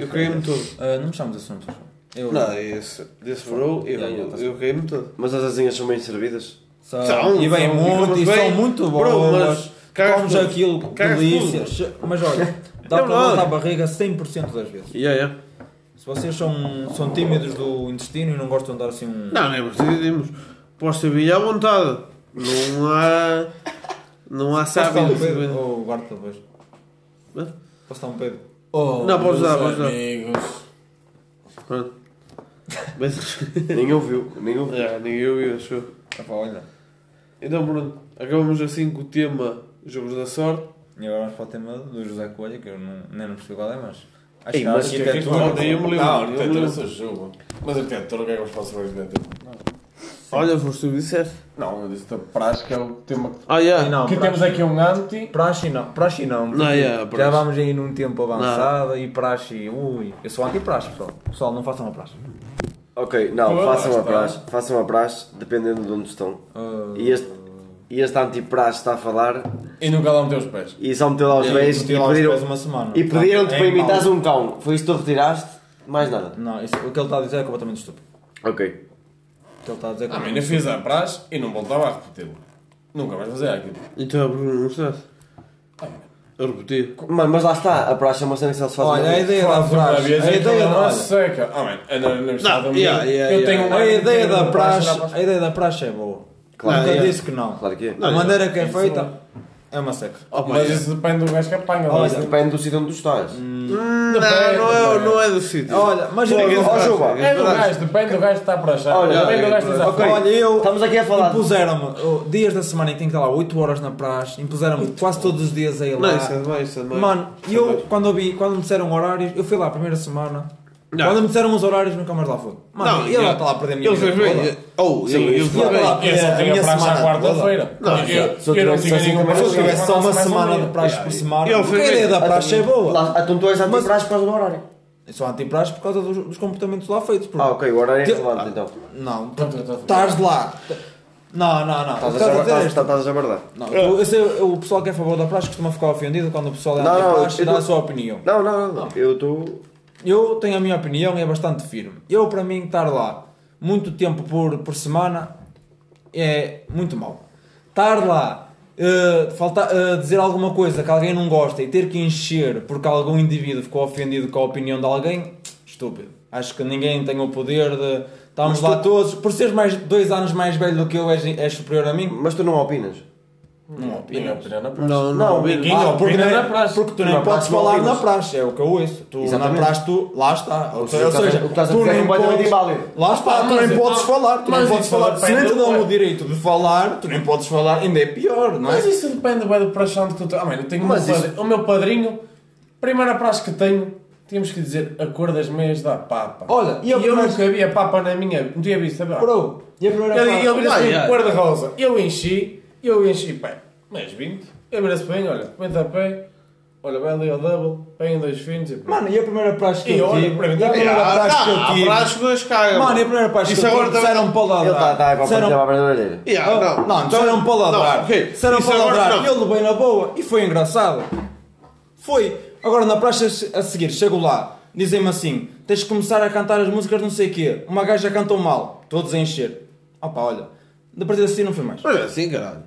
eu caí-me todo. Ah, Não me chames desse nome, por favor. Eu- Não, esse, desse bro, eu, tá eu caí-me todo. Mas as asinhas são bem servidas? São, e bem muito, e bem. são muito boas. Comes aquilo, Cagas delícias. Mas olha, (laughs) dá É para voltar a barriga 100% das vezes. Ya, ya. Se vocês são, são tímidos do intestino e não gostam de dar assim um. Não, não é decidimos. Posso ter vinho à vontade. Não há. Não há Posso dar sábio. um pedo? Ou guardo depois? Hã? Posso dar um pedo? Oh, Não, meus dar, podes dar. amigos. Pronto. Mas- (laughs) Nem ouviu, nem ouviu. Ya, ninguém ouviu, achou. Epá, olha. Então pronto, acabamos assim com o tema Jogos da Sorte. E agora vamos para o tema do José Coelho, que eu não, nem não percebi qual é, mas. Acho Ei, que a mas arquitetura. Não, nem eu me lembro. Não, Não, me arquitetura esse jogo. Mas arquitetura, o que é que eu faço sobre arquitetura? Olha, foste tu que disseste. Não, eu disse praxe, que é o tema que. Ah, já. Não, que praxe- temos aqui um anti. Praxe não, praxe não. porque Não, yeah, Já praxe. vamos aí num tempo avançado e praxe, ui. Eu sou anti-praxe, pessoal. Pessoal, não façam a praxe. Ok, não, façam a praxe. Façam a praxe, dependendo de onde estão. Ah, E este, e este anti-praxe está a falar E nunca lá meteu os pés. e só meteu lá os eu pés e lá os pés uma semana. e pediram-te Tá, para é imitares um cão. Foi isso que tu retiraste? Mais nada. Não, isso, o que ele está a dizer é completamente estúpido. Ok. O que ele está a dizer é Ah, mas completamente ainda fiz a praxe e não voltava a repeti-lo. Nunca vais fazer aquilo. Então a Bruno não estás. A repetir. Mano, mas lá está, a praxe é uma cena que só se faz Olha, a ideia da uma praxe, a ideia da, olha, seca. Ah, na universidade minha- eu tenho a ideia da praxe, praxe. a ideia da praxe é boa. Claro, Nunca yeah. disse que não. Claro que é. A maneira que é feita é uma seca. Opa, Mas já. isso depende do gajo que apanha. Olha, Isso depende do sítio onde tu estás. Não, não é, não é do sítio. Olha, mas Ó, Juba, É do gajo, depende do gajo que está para achar. Olha, depende do gajo que está ok. a Olha, eu Estamos aqui a falar. impuseram-me oh, dias da semana em que tenho que estar lá 8 horas na praxe, impuseram-me quase todos os dias a ir lá. Não, isso é demais, isso é demais. Mano, e é eu, quando, eu vi, quando me disseram horários, eu fui lá a primeira semana. Não. Quando me disseram os horários, nunca mais lá fui. Mano, Não, ia lá já. estar lá a perder a minha Ele vida bem. Oh, Sim, ele ele isso fez claro. bem. Eu só a tinha praxe à quarta-feira. Não, Eu- se eu eu não tivesse tinha assim nenhuma também, Se eu Mas tivesse só uma um semana de praxe por semana, Ele porque a ideia da praxe é boa. Então tu és anti-praxe por causa do horário. Eu sou anti-praxe por causa dos, dos comportamentos lá feitos. Ah, ok, o horário é Te- relevante então. Não, eu estás lá. Não, não, não. Estás a é verdade. Não, eu- eu sei, o pessoal que é a favor da praxe costuma ficar ofendido quando o pessoal é Não, não, anti-praxe e eu dá a sua opinião. Não, não, não. Eu estou. Eu tenho a minha opinião e é bastante firme. Eu, para mim, estar lá muito tempo por, por semana é muito mau. Estar lá, eh, falta, eh, dizer alguma coisa que alguém não gosta e ter que encher porque algum indivíduo ficou ofendido com a opinião de alguém, estúpido. Acho que ninguém tem o poder de. Estamos lá todos. Por seres mais dois anos mais velho do que eu, és, és superior a mim? Mas tu não opinas. Não opina na praxe. Não, Não, não, ninguém Ah, opina porque, na praxe. porque tu nem podes praxe falar na praxe, é o que eu ouço. Tu Exatamente. na praxe, tu, lá está. Ou, seja, ou estás a- seja, o que estás a dizer é completamente inválido. lá está, tu nem então- podes falar, tu nem podes falar. Se nem te dão o direito de falar, tu nem podes falar, ainda é pior, não é? Mas isso depende bem do praxe onde tu... Ah, mano, eu tenho o meu padrinho- o meu padrinho, primeira praxe que tenho, temos que dizer a cor das meias da papa. Olha, e e a eu nunca vi a papa na minha... Não tinha visto, sabe? Bro, e a primeira Ele, parte- ele vira-se Ah, yeah. cor de rosa. Eu enchi, eu enchi, pá, mais 20. Ele vira-se para mim, olha, 50 a pé, olha, vai ali ao double, peguem dois fins e pronto. Mano, e a primeira praxe que E eu olha, tive? para mim, E a primeira Ah, praxe que eu ah, tive? praxe as cagas. Mano, e a primeira praxe que eu tive? Disseram para o Ele está tá, tá, para Disseram- partir a abrir a orelha. Yeah, não, Não, disseram para ladrar. Disseram para ladrar. E ele levei na boa. E foi engraçado. Foi. Agora na praça a seguir, chego lá. Dizem-me assim: tens de começar a cantar as músicas não sei o quê. Uma gaja cantou mal. Todos a encher. Opa, olha. Da partida assim não foi mais. É assim, caralho.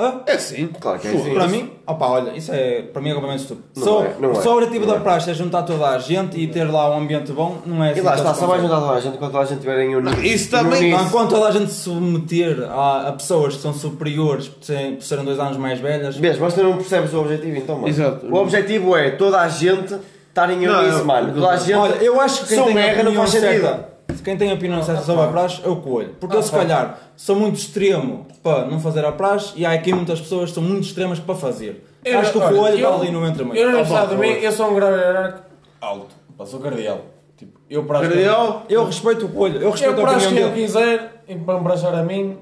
Hã? É assim. Claro que é assim. Para mim, opa, olha, isso é, para mim é completamente estúpido. Não Só, é, não é. só o objetivo Não da é. praxe é juntar toda a gente e ter lá um ambiente bom, não é assim E lá está, só vai juntar toda a gente quando toda a gente estiverem unidos. Isso também-. Não, quando toda a gente se submeter a, a pessoas que são superiores por serem, por serem dois anos mais velhas, Vês, mas tu não percebes o objetivo então, mano. Exato. O objetivo é toda a gente estar em unido, eu- mano. Toda a gente. Olha, eu acho que quem tem a merda, não faz sentido. certa, quem tem a opinião certa sobre a praxe é o coelho. Porque eu se Ah, calhar sou muito extremo para não fazer a praxe e há aqui muitas pessoas que são muito extremas para fazer. Eu- Acho que o coelho eu- está ali no entre meio. Eu não de mim, pronto. eu sou um grau hierárquico alto. Pá, sou cardeal. Tipo, eu para as Cardeal. Eu respeito o coelho, eu Eu respeito a para as opinião que eu dele. quiser, e para me brachar a mim,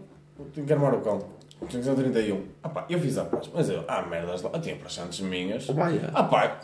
tenho que armar o cão. Tenho que ser 31. Ah pá, eu fiz a praxe, mas eu, ah merdas lá, eu tinha praxantes minhas. Yeah. Ah pá,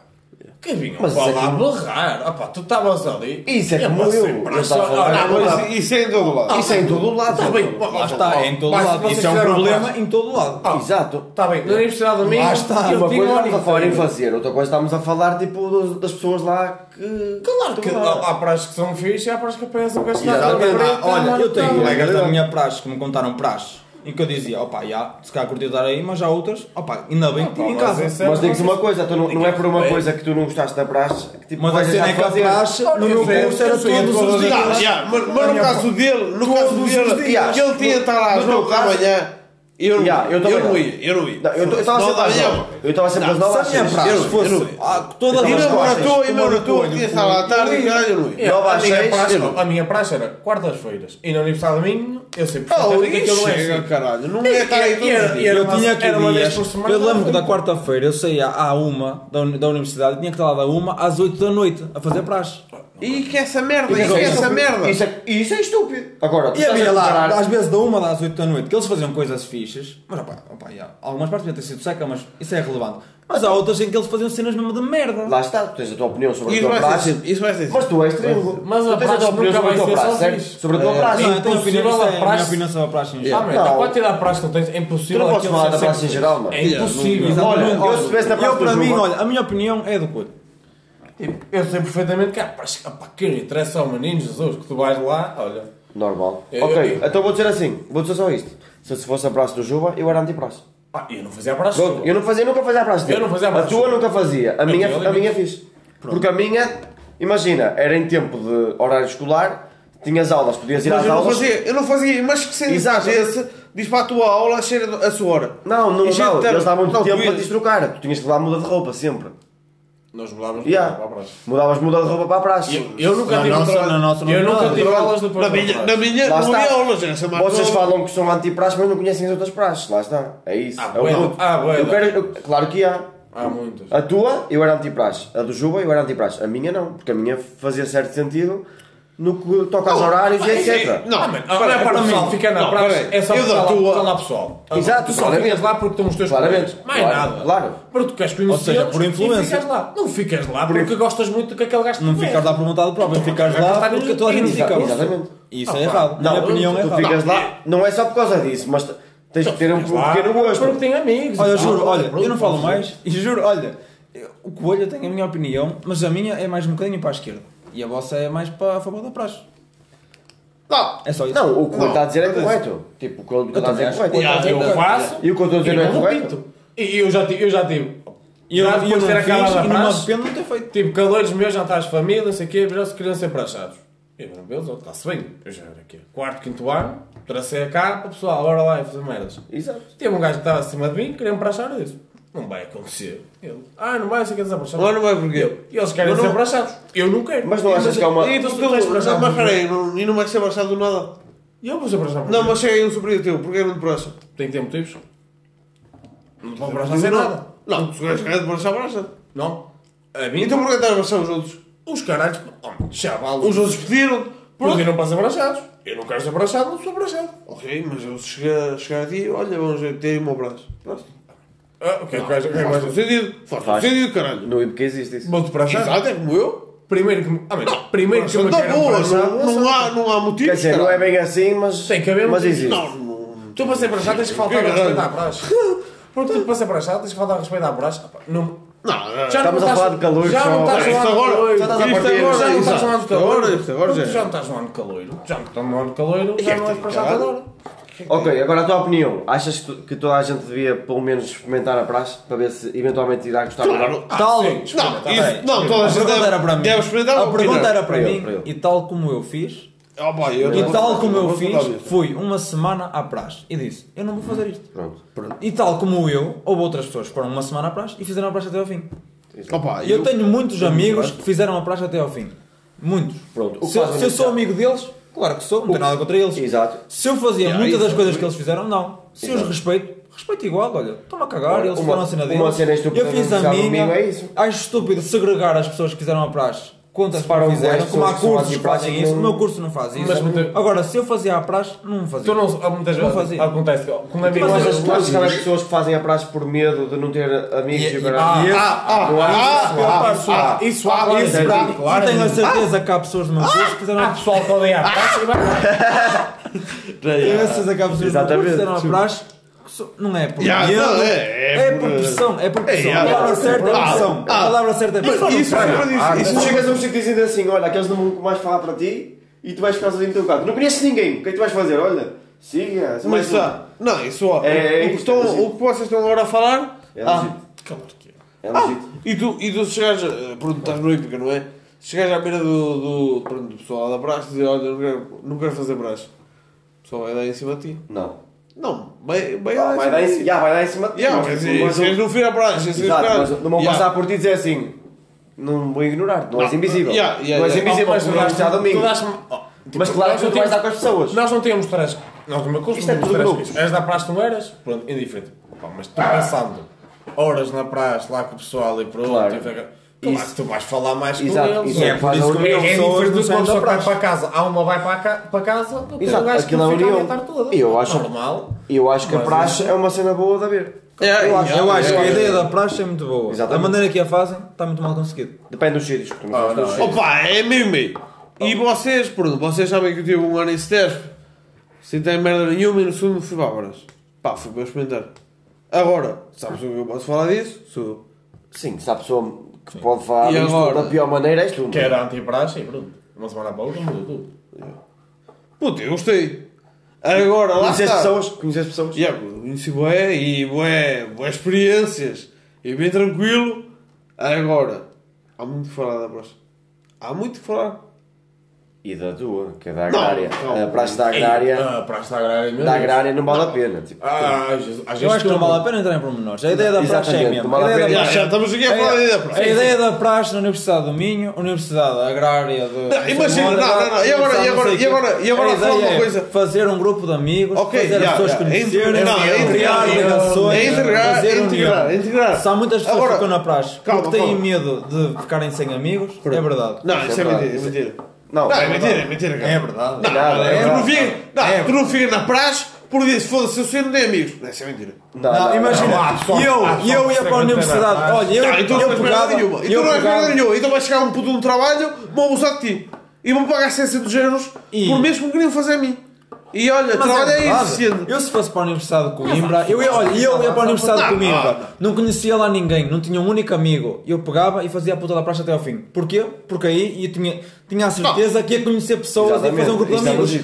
que vinham Mas para é lá como- berrar. Ah pá, tu estavas ali. Isso é eu como eu, estava Ah, isso é em todo lado. Isso é em todo o lado. Está bem, Lá está, é em todo lado. Isso é um problema em todo lado. Ah, Exato. Está bem, na Universidade da Minha, Lá está. Uma coisa estamos a falar em fazer, outra coisa estamos a falar tipo das pessoas lá que. Claro que há praxes que são fixe e há praxes que apenas o gajo Exatamente. está Ah, olha, eu tenho Tá. colegas da minha praxe que me contaram praxe em que eu dizia, opa, já, se calhar curti estar aí, mas há outras, opa, ainda bem que tive em mas casa. esse é- Mas digo-te uma coisa, tu não, não é por uma Bem. coisa que tu não gostaste da praxe que tipo, Mas a vais cena é que a praxe, no meu curso, era todos os dias. Mas, mas no caso dele, no caso dele, dias. que ele tinha de estar às No teu 9 da caso- manhã, eu não, Yeah, eu eu, não ia, eu não ia. Não, eu estava sempre da às manhã. nove. Eu estava sempre às nove Se a minha praxe eu não- fosse eu não- toda E eu achas? maratona, e no tinha de estar à tarde e caralho, eu não ia. É, Nove a, às minha seis, a minha praxe era quartas-feiras e na Universidade do Minho eu sei Oh, que aquilo não é chega, assim. caralho, não ia estar aí todos era- os dias. era Eu tinha vez dias, eu lembro que da quarta-feira eu saía à uma da, uni- da universidade, tinha que estar lá da uma às 8 da noite a fazer praxe. E que essa merda, e que é essa estúpido. merda. Isso é, isso é estúpido. Agora, tu E havia a lá, às vezes da uma às 8 da noite, que eles faziam coisas fixas, mas opá, opá, já, algumas partes podiam ter sido seca, mas isso é relevante. Mas há outras em que eles faziam cenas mesmo de merda. Lá está, tu tens a tua opinião sobre a Isso tua vai praxe. ser, isso vai ser. Mas tu és tringo. Mas a tu tens a tua opinião sobre a tua praxe, certo? Sobre a tua É, praxe. Não, eu tenho opinião, impossível a é a minha praxe- opinião sobre a praxe em Ah, geral. mas Não. a quantidade de praxe que tu tens é Tu impossível. não podes falar da praxe em geral, mano. É impossível. Olha, eu se tivesse na eu praxe para do mim, olha, a minha opinião é do coelho. Eu sei perfeitamente que há praxe que, pá, que interessa ao menino Jesus, que tu vais lá, olha. Normal. Eu- ok, eu- então vou dizer assim, vou dizer só isto. Se se fosse a praxe do Juba, eu era anti-praxe. Ah, eu não fazia praxe. Pronto, eu não fazia, nunca fazia a praxe dele. Eu não fazia a praxe. tua nunca fazia, a minha, tinha a minha fiz. Porque a minha, imagina, era em tempo de horário escolar, tinhas aulas, podias ir Mas às eu não aulas. fazia, eu não fazia, mas que sendo Exato. esse, diz para a tua aula, cheira a sua hora. Não, não, E gente, não, eles davam muito não, tempo para te trocar. Tu tinhas que levar muda de roupa sempre. Nós mudávamos Yeah. para a praxe. Mudavas muda de roupa para a praxe. Eu, eu nunca Na tive nossa- tra- na nossa Eu nunca tive aulas depois Na minha, na minha não está. havia aulas, essa Vocês falam que são anti-praxe, mas não conhecem as outras praxes. Lá está. É isso. Ah, é. Ah, eu quero, eu- Claro que há. Há muitas. A tua, eu era anti-praxe. A do Juba, eu era anti-praxe. A minha não. Porque a minha fazia certo sentido no que toca aos horários e etc. Não, Ah, mano, a maior parte do pessoal fica na não, praxe, é só está lá, pessoal. Exato, Tu só claramente. ficas lá porque estão os teus Claramente. Mais claro, nada. claro. Porque tu queres conhecer seja, por influência. Ficas lá. Não ficas lá porque gostas muito do que aquele gajo Não ficas lá por vontade própria, ficas lá porque toda a gente fica. Exatamente. E Isso Ah, é pá. errado. Na minha Não, opinião é tu errado. ficas lá, não é só por causa disso, mas tens que ter um pequeno gosto. Porque tem amigos. Olha, juro, olha, eu não falo mais (laughs) e juro, olha, eu- o coelho tem a minha opinião, mas a minha é mais um bocadinho para a esquerda. E a vossa é mais para a favor da praxe. Não, É só isso. Não, o que ele está a dizer é correto. Tipo, o que ele está a dizer é correto. Eu faço E o que eu estou a dizer e não é correto? E eu já tive. Eu já tive. E eu, Já e eu depois não ter fiz acabado a e não me arrependo de ter feito. Tipo, calores meus, já estás família, não sei o quê, mas já queriam ser praxados. Eu não vejo, está-se bem. Eu já era aqui. Quarto, quinto ano, tracei a capa, pessoal, bora lá e fazer merdas. Exato. Teve um gajo que estava acima de mim, queria me praxar, eu disse, não vai acontecer. Ele, ah, não vai, você quer desabraçar. Mas não vai porquê? E eles querem Mas ser não- praxados. Eu não quero. Mas não achas que é uma- E Então, tu, se tu tens praxado, mas peraí, não- e não vai ser abraçado do nada? E eu vou ser praxado. Não, mas chega aí um sobrinho teu, porquê não te praça? Tem que ter motivos. Não te vão praxar sem nada. Não, se o gajo quer te praçar, abraça. Não. A mim, Então porquê estás a abraçar os outros? os caralhos, oh, chavalos, Os outros pediram. Podiram para ser abraçados. Eu não quero ser abraçado, não sou abraçado. Ok, mas eu se chegar, chegar a ti, olha, vamos ter o meu braço. Pronto. Ah, o que é que é Faz todo vais sentido. Faz sentido, caralho. No IBQ existe isso. Vou-te praxar? Exato, é como eu. Primeiro que me. Ah, mas, primeiro que me Não, queiram boa, não, não há, não há motivos. Quer dizer, não é bem assim, mas, Tem que haver mas existe. Não, não. Tu para ser praxado tens que faltar a respeito à praxe. Porque tu para ser praxado tens que faltar a respeito à praxe. Não. Não, Já não. Estamos não a falar de calor, Já não estás no ano de caloiro. já estás a Isto partir- agora, Já não estás no ano de Porque já é. não estás no ano de caloiro. Já não estás no ano de caloiro. E Já é não és tem praxado caralho. agora. Ok, agora a tua opinião. Achas que, tu- que toda a gente devia pelo menos experimentar a praxe para ver se eventualmente irá gostar Claro. não? Tal, sim, Não, isso, não, toda a a gente pergunta deve, era para mim. deve experimentar A ou pergunta opinar. era para Para ele, mim para ele. e tal como eu fiz, Oh, pá, eu e não- tal como eu não vou fiz, disso. fui uma semana à praxe e disse: Eu não vou fazer isto. Pronto. E tal como eu, houve outras pessoas que foram uma semana à praxe e fizeram a praxe até ao fim. Opa, eu tenho muitos amigos que fizeram a praxe até ao fim. Muitos. Pronto, o que Se, eu- faz se eu sou amigo deles, claro que sou, não tenho nada contra eles. Exato. Se eu fazia Yeah, muitas das coisas que eles fizeram, não. Se eu os Exato. respeito, Respeito igual, olha, estão-me a cagar, Olha, eles uma- fizeram a cena deles. uma cena estúpida eu fiz a minha, é isso. acho estúpido segregar as pessoas que fizeram a praxe contra as que Separam não fizeram, as como há cursos que fazem isso, o meu curso não faz isso. Agora, se eu fazia a praxe, não fazia. Tu não, há muitas Não vezes fazia. acontece que com um amigo Tu Mas há pessoas que fazem a praxe por medo de não ter amigos E- ah, ah, há ah, isso? ah, isso ah, isso há, claro, Isso, é ridículo, claro, e tenho a é certeza que há pessoas do meu curso que fizeram Há a pessoal que odeia a praxe e (laughs) vai. Tenho a certeza que há pessoas do meu curso que fizeram a praxe não é por Yeah, medo, não, é- é é por- pressão, é por pressão. yeah, a palavra certa é Ah, pressão. ah. A palavra certa é pressão. Isso. E se tu chegas a um sítio dizendo assim, olha, aqueles não vão mais falar para ti e tu vais ficar sozinho no teu carro. Não conheces ninguém, o que é que tu vais fazer? Olha, siga, só Mas mais um. Não, isso ó. É, é o, que estão, é legítimo. o que vocês estão agora a falar. É ah, legítimo. Claro que é. É legítimo. e tu, e tu se chegares. a- Pronto, estás no Hípica, não é? Se chegares à beira do, do, pronto, do pessoal da praxe e dizer: Olha, não quero, não quero fazer praxe. O pessoal vai dar em cima de ti. Não. Não, vai, vai, Ah, dar vai em dar cima em cima, já, vai dar em cima de ti. Yeah, mas mas se eles não vir à praxe, se Exato, eles mas não vão Yeah. passar por ti e dizer assim, não vou ignorar, não, és Não, invisível. yeah, yeah, não és yeah. invisível, Mas dás- vais domingo. tipo, Mas claro que não tu vais temos- dar com as pessoas. Nós não tínhamos três. Nós no meu curso Isto é tudo grupos. És da praxe, não eras? Pronto, indiferente. Opa, mas tu passando horas na praxe lá com o pessoal e pronto, Claro. Claro que tu vais falar mais com Exato, eles. isso é É, por isso que é, eu é pessoas diferente não do da só vai para casa. Há uma vai para, para casa, do que Exato, o gajo que aquilo é fica a toda. E eu acho- Normal. Eu acho que a praxe é uma cena boa de haver. Yeah, Eu acho, eu acho que a ideia da praxe é muito boa. Exatamente. A maneira que a fazem está muito mal conseguida. Depende dos sítios. que tu não Ah, não, é- sítios. Opa, é meio meio. E vocês, pronto, vocês sabem que eu tive um ano em Steph. Sem ter merda nenhuma e no segundo fui para Abras. Pá, fui para experimentar. Agora, sabes o que eu posso falar disso? Sou. Sim, se há pessoa que pode falar E disto agora? da pior maneira, és tu. Que era anti-praxe e pronto. Uma semana para outra mudou tudo. Puta, eu gostei. Agora, lá Conheces está. pessoas? Conheces pessoas? Yeah, conheci bué e bué, bué experiências. E bem tranquilo. Agora, há muito que falar da praxe. Há muito que falar. E da tua, que é da agrária. não. a praxe da agrária, Ei, A praxe da agrária, meu da agrária não vale a pena. Tipo, Ah, Jesus, Eu acho que não vale a pena entrar em pormenores. A ideia da praxe é mesmo. não vale a A ideia pena. da já estamos aqui a falar da praxe. A ideia da praxe na Universidade do Minho, Universidade Agrária de. Não, imagina, não, não, não, e agora- e agora- não e agora- e agora A fala ideia uma é coisa. Fazer um grupo de amigos, Ok, fazer já, as pessoas conhecerem, É não, é criar integrar, ligações, é integrar, fazer é integrar, é integrar. Se há muitas pessoas que ficam na praxe Calma, porque têm medo de ficarem sem amigos, é verdade. Não, isso é é mentira. Não, Não, é é mentira, é mentira, cara. É verdade. Não, não, é tu não verdade. fica, não, É. tu não fica na praxe por dizer, foda-se, eu sei não tenho amigos. Não, isso é mentira. não, Não, não, imagina, não, pessoal- e eu, e eu ia se para a universidade, olha, eu, Não, e tu não eu pegava, nenhuma. E tu não vais merda nenhuma. Então vai chegar um puto de um trabalho, vão abusar de ti. E vão pagar 600 euros por mês que me queriam fazer a mim. E olha, Mas trabalho é eficiente. Eu se fosse para a Universidade de Coimbra, eu ia, olha, eu ia para a Universidade de Coimbra, não. conhecia lá ninguém, não tinha um único amigo. Eu pegava e fazia a puta da praxe até ao fim. Porquê? Porque aí eu tinha, tinha a certeza que ia conhecer pessoas e fazer um grupo de é amigos.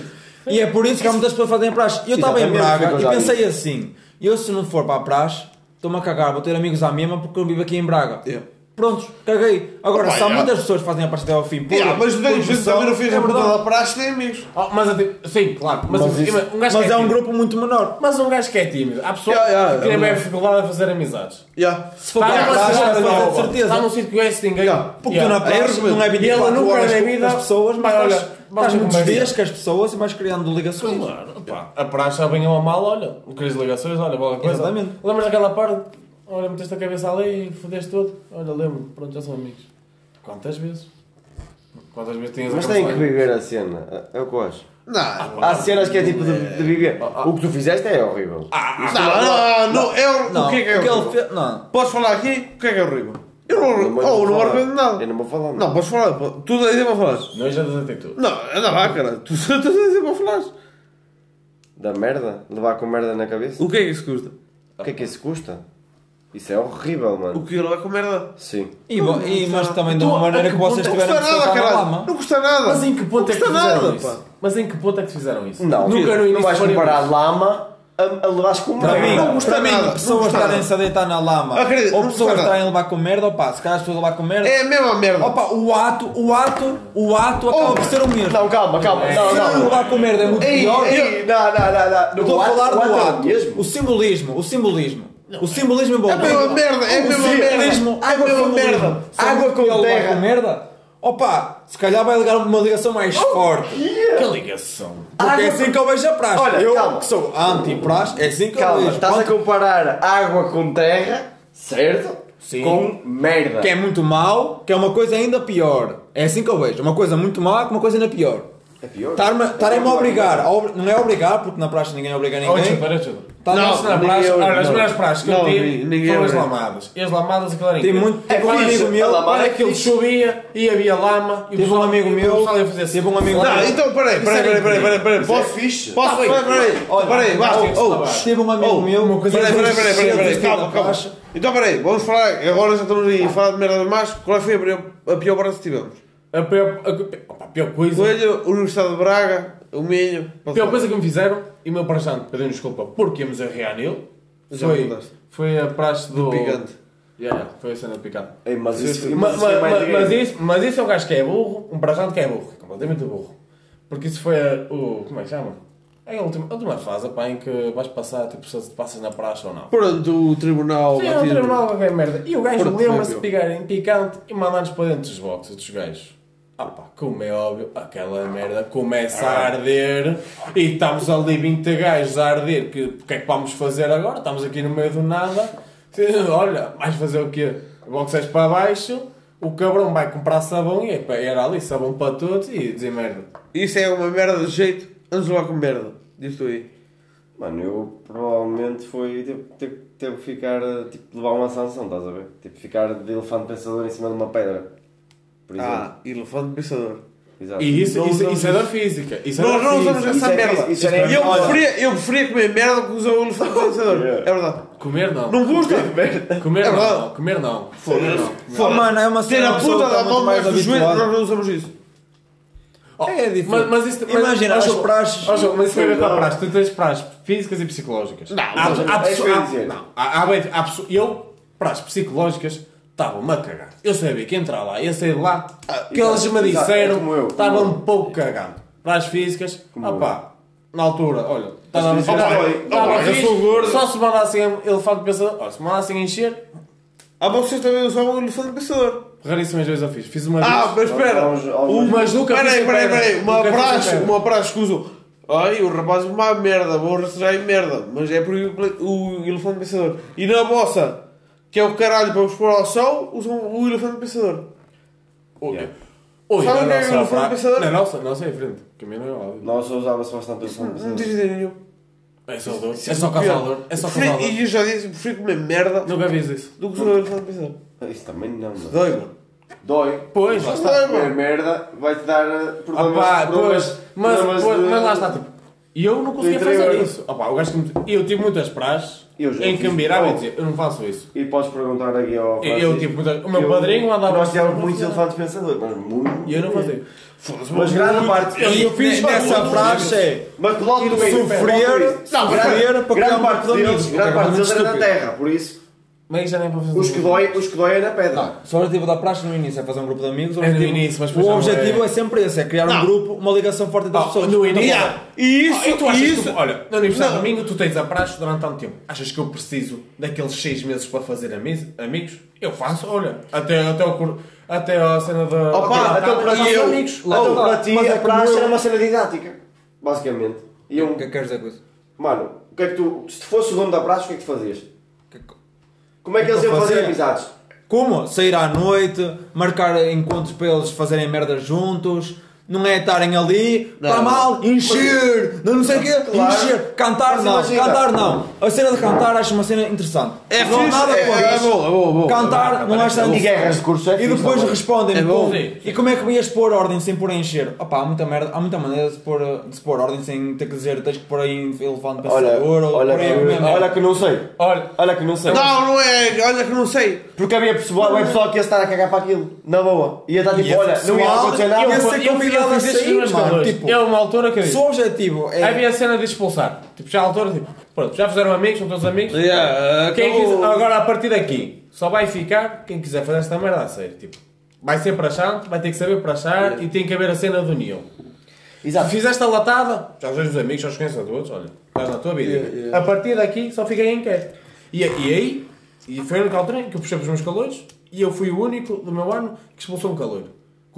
E é por isso que há muitas pessoas que fazem a praxe. Eu estava em Braga e pensei assim: eu se não for para a praxe, estou-me a cagar, vou ter amigos à mesma porque eu vivo aqui em Braga. Yeah. Prontos, caguei. Agora, se há muitas pessoas que fazem a praxe até ao fim, por, Yeah, mas por tem gente também não fez é a verdade. da praxe nem amigos. Oh, mas, sim, claro. Mas, Mas isso- um gajo Mas que é um grupo muito menor. Mas um gajo que é tímido. Há pessoas Yeah, yeah, que têm é bem dificuldade a fazer amizades. Yeah. Se for Está para a cidade de certeza. Está num sítio que conhece ninguém. Yeah. Porque Yeah. tu na praxe não é E ele 24 nunca horas na vida as pessoas, mas olha, estás, muitos conversar. dias com as pessoas e vais criando ligações. Claro, pá. A praxe, bem ou a mal, olha, querias ligações, olha, boa coisa. Exatamente. Lembras daquela parte? Olha, meteste a cabeça ali e fodeste todo. Olha, lembro, pronto, já são amigos. Quantas vezes? Quantas vezes tinhas Mas a tem que viver a cena, é o que eu acho. Não, Há cenas que é tipo de, de viver. O que tu fizeste é horrível. não, não, não, é o- Não, o que é que é horrível? fez. Não. Podes falar aqui o que é que é horrível? Eu não, Não vou oh, não falar. arrependo de nada. Eu não vou falar. Não, podes falar, tu daí para falar. Noja das atitudes. Não, anda lá, cara. Tu (laughs) tu estás a dizer para falar. Da merda? Levar com merda na cabeça? O que é que isso custa? O que é que isso custa? Isso é horrível, O mano. que ele vai com merda? Sim. E, e- mas também de Tu- uma maneira que vocês ponto- Não tiveram custa que nada, na caralho. lama. Não custa nada. Mas em que ponto é que custa fizeram nada, isso? pá. Mas em que ponto é que fizeram isso? Não, Nunca no não início vais fariam comparar lama a, a levares com Para mim, merda. Não custa para mim, nada, não pessoas custa estarem-se a deitar na lama Acredito, ou não pessoas custa nada. estarem a levar com merda, opá, se calhar as pessoas a levar com merda. É a mesma merda. Opa, o ato, o ato, o ato acaba por ser o mesmo. Não, calma, calma. Não, Se não. levar com merda é muito Ei, pior. ei, não, não, não, não. Eu estou a O falar o do ato é o ato. mesmo. O simbolismo, o simbolismo. O simbolismo É a merda, é a mesma merda. simbolismo, É a mesma merda. Só Água com levar terra. com merda. Opa, se calhar vai ligar uma ligação mais forte. Que ligação. Porque é assim que eu vejo a praxe. Olha, eu calma. que sou anti-praxe, é assim que eu Calma, vejo. estás a Quanto- comparar água com terra, certo? Sim. Com merda. Que é muito mau, que é uma coisa ainda pior. É assim que eu vejo. Uma coisa muito má com uma coisa ainda pior. É pior. Estarem-me a obrigar, a obri- não é obrigar, porque na praxe ninguém obriga Olha, ninguém. olha, chuta. Tá Não, nisso na praxe, ouve, olha, as não. melhores praxes que eu Não, tive ninguém foram as lamadas. E as lamadas, aquilo era Tem incrível. muito- teve um amigo meu- é aquilo chovia e havia lama e Teve um amigo meu- assim. teve um amigo Não, meu- então peraí, peraí, era peraí, peraí, peraí, peraí, Isso é posso? fixe. Posso? Tá. Peraí, peraí, isso oh. Teve um amigo Oh, meu, uma coisa Peraí, peraí, peraí, peraí, peraí, que calma, calma. Então peraí, vamos falar, agora já estamos aí a falar de merda mais. Qual foi a pior, praça que tivemos? A pior, a, opa, a pior coisa. Coelho, Universidade de Braga, o Minho. A pior coisa que me fizeram, e o meu praxante pediu desculpa porque íamos a Reanil, Já foi, foi a praxe do. Picante. Yeah, foi a cena do picante. Ei, mas isso, Mas, isso é mas, mas, mas isso, mas isso é um gajo que é burro, um praxante que é burro, completamente burro. Porque isso foi a- o. Como é que chama? É a última, a última fase pá, em que vais passar, tipo, se passas na praxe ou não. Pronto, o tribunal. Sim, é bateu- tribunal qualquer merda. E o gajo lembra-se de pegar em picante e mandar-nos para dentro dos boxes dos gajos. Ah pá, como é óbvio, aquela merda começa a arder e estamos ali 20 gajos a arder. Que, o que é que vamos fazer agora? Estamos aqui no meio do nada. Olha, vais fazer o quê? Boxes para baixo, o cabrão vai comprar sabão e é, era ali sabão para todos e dizer merda. Isso é uma merda de jeito, vamos lá com merda. Diz tu aí. Mano, eu provavelmente foi. Teve, teve, teve que ficar. Tipo, levar uma sanção, estás a ver? Tipo, ficar de elefante pensador em cima de uma pedra. Por exemplo. Ah, elefante pensador. Exato. E isso, Não isso, usamos isso é da física. Isso é Nós da não usamos. Isso essa é merda. física, isso é eu preferia, eu preferia comer merda que usar o elefante pensador. É verdade. Comer não. Não custa. Comer É verdade. não. Comer não. Comer Foda-se. não. Oh, mano, é uma Ter cena a uma pessoa puta da mão mais do joelho, nós não usamos isso. Oh, É diferente. Mas, mas isso, mas, Imagina, mas, as mas- praxes- mas- mas isso a a Não. praxe. Tu tens praxes físicas e psicológicas. Não, há, há, é isso há- não, há, há, bem- há eu, praxes psicológicas, estavam-me a cagar. Eu sabia que ia entrar lá, ia sair de lá. O que eles me disseram, como eu, estava como um pouco cagado. Praxes físicas, Como opá, na altura, olha, estava a físicas fixe. Só se mandassem elefante pensador, olha, se mandassem encher, Ah, vocês também usavam o elefante pensador. raríssimas vezes eu fiz. Fiz uma Ah, vez. mas espera. Vamos aos- O- Mas nunca Peraí, fiz peraí, pedra. peraí. Uma praxe, uma praxe que usou. Ai, o rapaz é uma merda, vou rastrear em merda. Mas é por o elefante pensador. E na vossa, que é o caralho para vos pôr ao sol, usam o elefante pensador. Oi, oi, Sabe o que é eu falo pra- pensador? Na nossa, nossa é diferente. Que a minha não é óbvio. Nossa, usava-se bastante elefante Não tens pensador. ideia nenhuma. É só dor. É só causador. É só causador. E eu já disse, prefiro comer merda Nunca fiz isso. do que usar o elefante pensador. Isso também não, mano. Dói, mano. Dói. Pois, lá está. comer merda vai-te dar eh, problemas. Opá, problemas- pois, mas, problemas pois, de- mas lá está, tipo, e eu não conseguia fazer isso. Opá, o gajo que me- eu tive muitas praxes em e Oh. dizia, eu não faço isso. E podes perguntar aqui ao. Eu, eu Francisco, tive muitas, o meu padrinho eu- andava Nós tivemos muitos elefantes pensadores, mas muito. e eu não fazia. Mas grande parte. E eu fiz nessa praxe é Mas logo sofrer, Não, sofrer grande, para grande parte deles, grande parte é deles era na estúpido. terra, por isso. Mas já nem para fazer Os que dói, os que dói é na pedra. Não, só o objetivo da praxe no início é fazer um grupo de amigos. O É no objetivo, início, mas o não objetivo é- é... sempre esse, é criar um Não. grupo, uma ligação forte entre as pessoas. no início. Yeah. E isso, Ah, e tu achas isso. que, tu- olha, na Universidade Não. de Domingo tu tens a praxe durante tanto tempo. Achas que eu preciso daqueles seis meses para fazer ami- amigos? Eu faço, olha, até, até, o, cur- até a cena da. Opa, para ti, dos eu- amigos. Então Oh, para ti mas é a como praxe era uma cena didática. Basicamente. E O eu, que é que queres dizer com isso? mano, o que é que tu. Se tu fosse o dono da praxe, o que é que tu fazias? Como é que eles iam fazer amizades? Como? Sair à noite, marcar encontros para eles fazerem merda juntos, não é estarem ali, está mal, encher, não, não sei o quê, Claro. encher, cantar Mas não, imagina. cantar não. A cena de cantar acho uma cena interessante. É não fixe, nada é- com é isso. bom, é bom, é bom. Cantar não acho nada E guerras de curso é E depois respondem-me É bom. E como é que ias pôr ordem sem pôr a encher? Opá, há muita merda, há muita maneira de se pôr, de se pôr ordem sem ter que dizer tens que pôr aí um elefante Olha, pensador ou olha, pôr aí a que, olha que não sei. Olha, Olha que não sei. Não, não é. Olha que não sei. Porque havia pessoal, havia pessoal que ia estar a cagar para aquilo. Na boa. Ia estar tipo, olha, não ia acontecer nada. Eu, sair, nos meus mano, calores. tipo- Eu, uma altura que eu Se o objetivo é. havia a cena de expulsar. Tipo, já à altura, tipo, pronto, já fizeram amigos, são todos amigos. Yeah, Quem acabou. quiser, agora a partir daqui, só vai ficar quem quiser fazer esta merda a sério. Tipo, vai ser para achar, vai ter que saber para achar e tem que haver a cena união. Se Exato. fizeste a latada, já os os amigos, já os conheces a todos, olha, estás na tua vida. A partir daqui só fica quem quer. E, e aí, e foi a única altura em que eu puxei para os meus calores e eu fui o único do meu ano que expulsou um caloiro.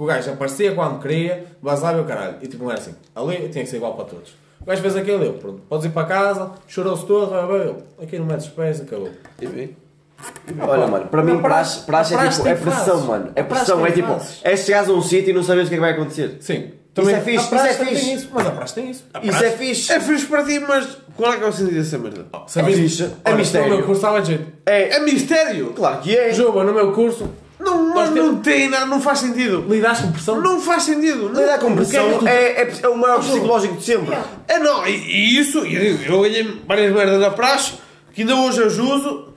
Que o gajo aparecia quando queria, vazava e o caralho. E tipo, não era assim. Ali tinha que ser igual para todos. O gajo fez aquilo, eu, pronto. Podes ir para casa, chorou-se todo, bem, aqui não metes os pés, acabou. E bem. Olha, mano, para mim, praxe- praxe, praxe é praxe tipo, é pressão, mano. É praxe pressão, é tipo, é chegares a um sítio e não sabes o que é que vai acontecer. Sim. é fixe, a isso praxe é também fixe. tem isso, mas a praxe tem isso. A Isso praxe- é fixe. É fixe para ti, mas qual é que é o sentido dessa merda? Sabias- É mistério. Olha, No meu curso estava de jeito. É, É mistério! claro que é. Juba, no meu curso, Não, Nós não, temos- não tem nada, não faz sentido. lidaste com pressão. Não faz sentido. Não. Lidar com pressão é tu- é, é, é o maior psicológico de sempre. É não, e, e isso, eu, ganhei várias merdas na praxe que ainda hoje as uso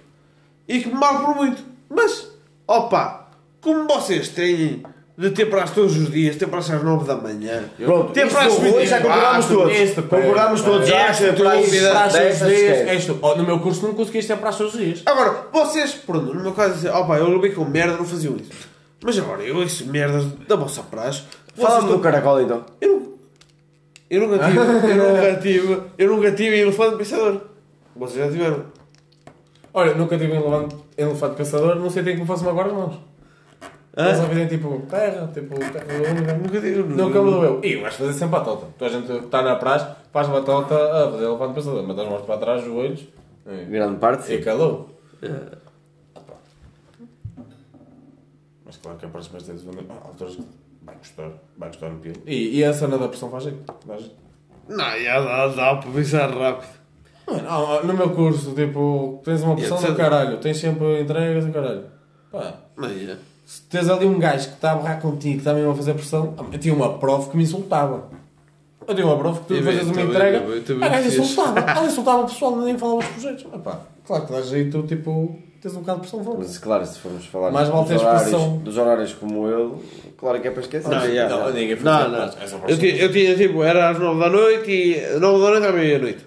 e que me mal por muito. Mas, opa, como vocês têm de ter praxe todos os dias, ter praxe às 9 da manhã, Pronto, ter isso do Rui já concordámos todos. Concordámos todos já. Este, dessas, dias. no meu curso não conseguiste ter praxe todos os dias. Agora, vocês, pronto, no meu caso, dizem, opa, eu levei com merda, não faziam isso. Mas agora, eu ouço merdas da vossa praxe. Fala-me do caracol então. Eu, não- eu nunca tive, eu nunca (laughs) tive, eu nunca tive elefante pensador. Vocês já tiveram. Olha, nunca tive um elefante, pensador, não sei tem que me faço uma agora mãos. Eles a vida tipo terra, tipo terra única. Nunca tive. Nunca me doeu. E vais fazer sempre batota. Tu a gente está na praxe, faz batota a fazer elefante pensador. Mas as mãos para trás, os joelhos. E, Grande parte. e calou. Mas claro que a próxima vez tens alturas vai custar. Vai custar no pilo. E, e a cena da pressão faz jeito. Não, já dá, dá para pensar rápido. Mano, ah, no meu curso, tipo, tens uma pressão Yeah, do caralho, tens sempre entregas do caralho. Pá, Não, já. Se tens ali um gajo que está a barrar contigo, que está mesmo a fazer pressão, ah, eu tinha uma prof que me insultava. Eu tinha uma prof que tu fazias bem, uma também, entrega, também, também a gaja fiz. insultava, (laughs) ela insultava o pessoal, nem falava os projetos. Ah, pá, claro que dá jeito, tipo, tens um bocado de pressão fora. Mas claro, se formos falar Mais dos, horários, pressão. dos horários como ele, claro que é para esquecer. Não, já. Não, ninguém Não, é Eu tinha, eu tinha tipo, era às 9 da noite e 9 da noite à meia-noite.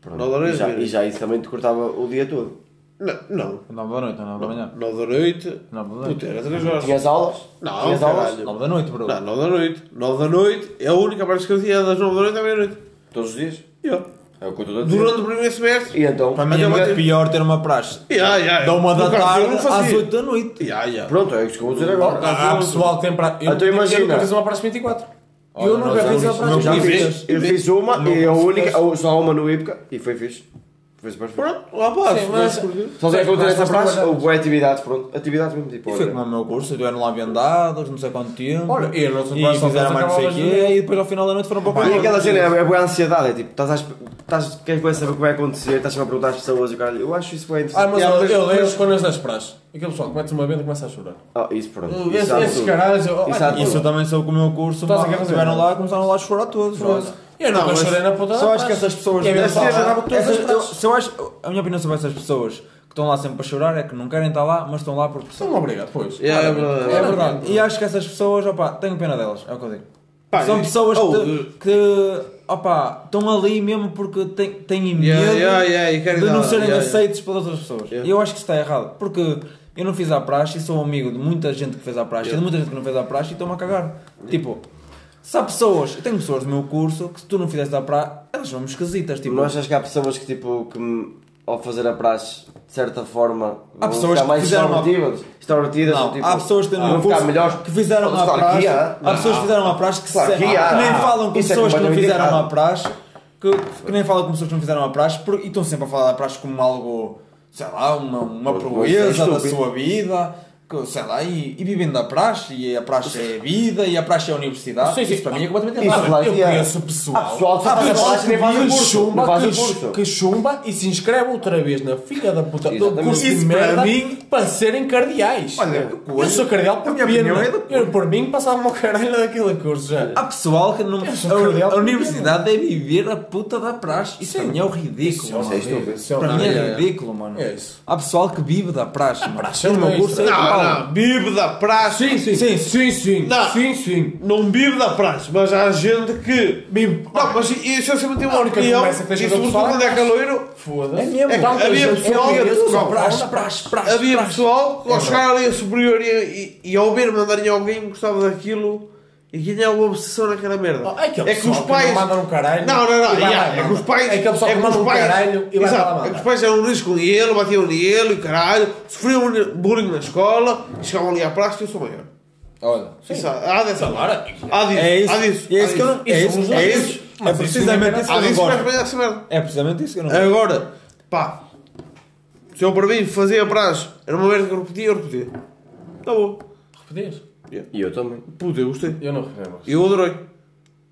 Pronto. 9 da E noite já, e já isso também te cortava o dia todo. Não, não. 9 da noite ou 9 da manhã? 9 da noite. Nove da noite. Puta, era 3 horas. Tinhas aulas? Não, Tinhas aulas? caralho. 9 da noite, bro. Não, 9 da noite. 9 da noite é a única parte que eu tinha das 9 da noite à meia-noite. Todos os dias? Eu. É o que eu estou a dizer. Durante o primeiro semestre. E então? Para mim é uma muito pior ter uma praxe Ya, ya. da 1 da eu tarde às fazia. 8 da noite. Ya, ya. Pronto, é isso que eu vou dizer agora. Há pessoal que tem praxe. Eu, Então eu imagina. nunca fiz uma praxe 24. Olha, eu nunca fiz uma praxe não Já E 24. fiz, eu fiz uma e a única, só uma no IPCA e foi fixe. Super fixe. Pronto, lá pá. Sim, mas- Só sei que eu tenho essa Mas praxe, ou boas atividades, pronto. Atividades mesmo, tipo, E foi como o meu curso, estiveram lá vendados, não sei quanto tempo. Olha, e eu não sou fizeram mais não sei o quê, ver. e depois ao final da noite foram para o E aquela cena é, é boa ansiedade, é tipo, estás a, esp- estás, queres bem saber o que vai acontecer, estás sempre a perguntar às pessoas e o caralho, eu acho isso bem Ah, interessante. mas Yeah, eu, mas- eu leio mas- as coisas das praxes. Aquele pessoal que mete uma venda e começa a chorar. Ah, isso pronto. Isso Esses, caralhos. eu- Isso ah, eu também soube que o meu curso, estiveram lá e começaram lá a chorar todos. Eu nunca Não, mas- chorei na puta Só acho que essas pessoas. Que é mesmo Essas- falar, chorava todas as essas- eu- se eu acho, a minha opinião sobre essas pessoas que estão lá sempre para chorar é que não querem estar lá, mas estão lá porque São obrigado, pois. Ya, é verdade. É verdade. E acho que essas pessoas, opá, tenho pena delas, é o que eu digo. Pá, São e- pessoas oh, que, que opá, estão ali mesmo porque têm, têm medo ya, e querem de não serem aceitos pelas outras pessoas. E eu acho que isso está errado. Porque eu não fiz a praxe e sou amigo de muita gente que fez a praxe e de muita gente que não fez a praxe e estão-me a cagar. Tipo, se há pessoas, eu tenho pessoas do meu curso que se tu não fizeste a praxe, elas são esquisitas. Tipo, Não achas que há pessoas que, tipo, que ao fazer a praxe, de certa forma, Há pessoas que mais fizeram uma- extrovertidas? Extrovertidas, tipo, há pessoas que meu ficar curso melhores. que fizeram a claro praxe. há. Há pessoas que fizeram a praxe que, se- que nem falam com Isso é pessoas que não fizeram a praxe, que, que nem falam com pessoas que não fizeram a praxe e estão sempre a falar da praxe como algo, sei lá, uma, uma proeza é da sua vida. Que, Sei lá, e, e vivem da praxe, e a praxe é a vida, e a praxe é a universidade. Sim, sim. Isso para mim é completamente Isso, errado. claro Eu conheço pessoal. Há pessoal que faz a pessoal praxe nem faz o que curso. chumba, faz o que, curso. que chumba e se inscreve outra vez na filha da puta do curso de Isso para merda mim- para serem cardeais. Olha, eu sou cardeal por pena. opinião é Eu, por mim passava-me o caralho daquele curso já. Há pessoal que não. A, universidade é viver a puta da praxe. Isso para mim é o ridículo. Isso é. Isso é Para mim é ridículo, mano. Isso. Há pessoal que vive da praxe, mano. praxe no meu uma curso é. Não, não. Vive da praxe. Sim, sim, sim, sim, sim, Não. sim, sim. Não vive da praxe, mas há gente que. Vive- Não, mas isso eu sempre tenho uma opinião. E com o sobretudo é quando é caloiro, Foda-se. É mesmo. É que havia gente- pessoal- conheço Só pessoal- praxe, praxe, praxe. havia pessoal que ao chegar ali a superior e, e, e ao ver mandarem alguém que gostava daquilo e ganhava uma obsessão naquela merda. Oh, é aquele é que os que pais. não mandam um caralho Não, não, não. vai yeah, é que os pais. É aquele pessoal que os manda um pais- caralho e vai Exato, para lá É que os pais eram risco com ele, batiam nele e caralho, sofriam bullying na escola chegavam ali à praxe e eu sou maior. Olha, Isso, há dessa. Agora, Há disso. é isso. Há disso. É isso que eu não. É Isso É nós. isso. É precisamente isso que eu não gosto. É precisamente isso que eu não gosto. Agora, pá, se eu para mim fazia prazo, era uma merda que eu repetia, eu repetia. Tá bom. repetias? E eu também. Puta, eu gostei. Eu não mais. Eu adorei.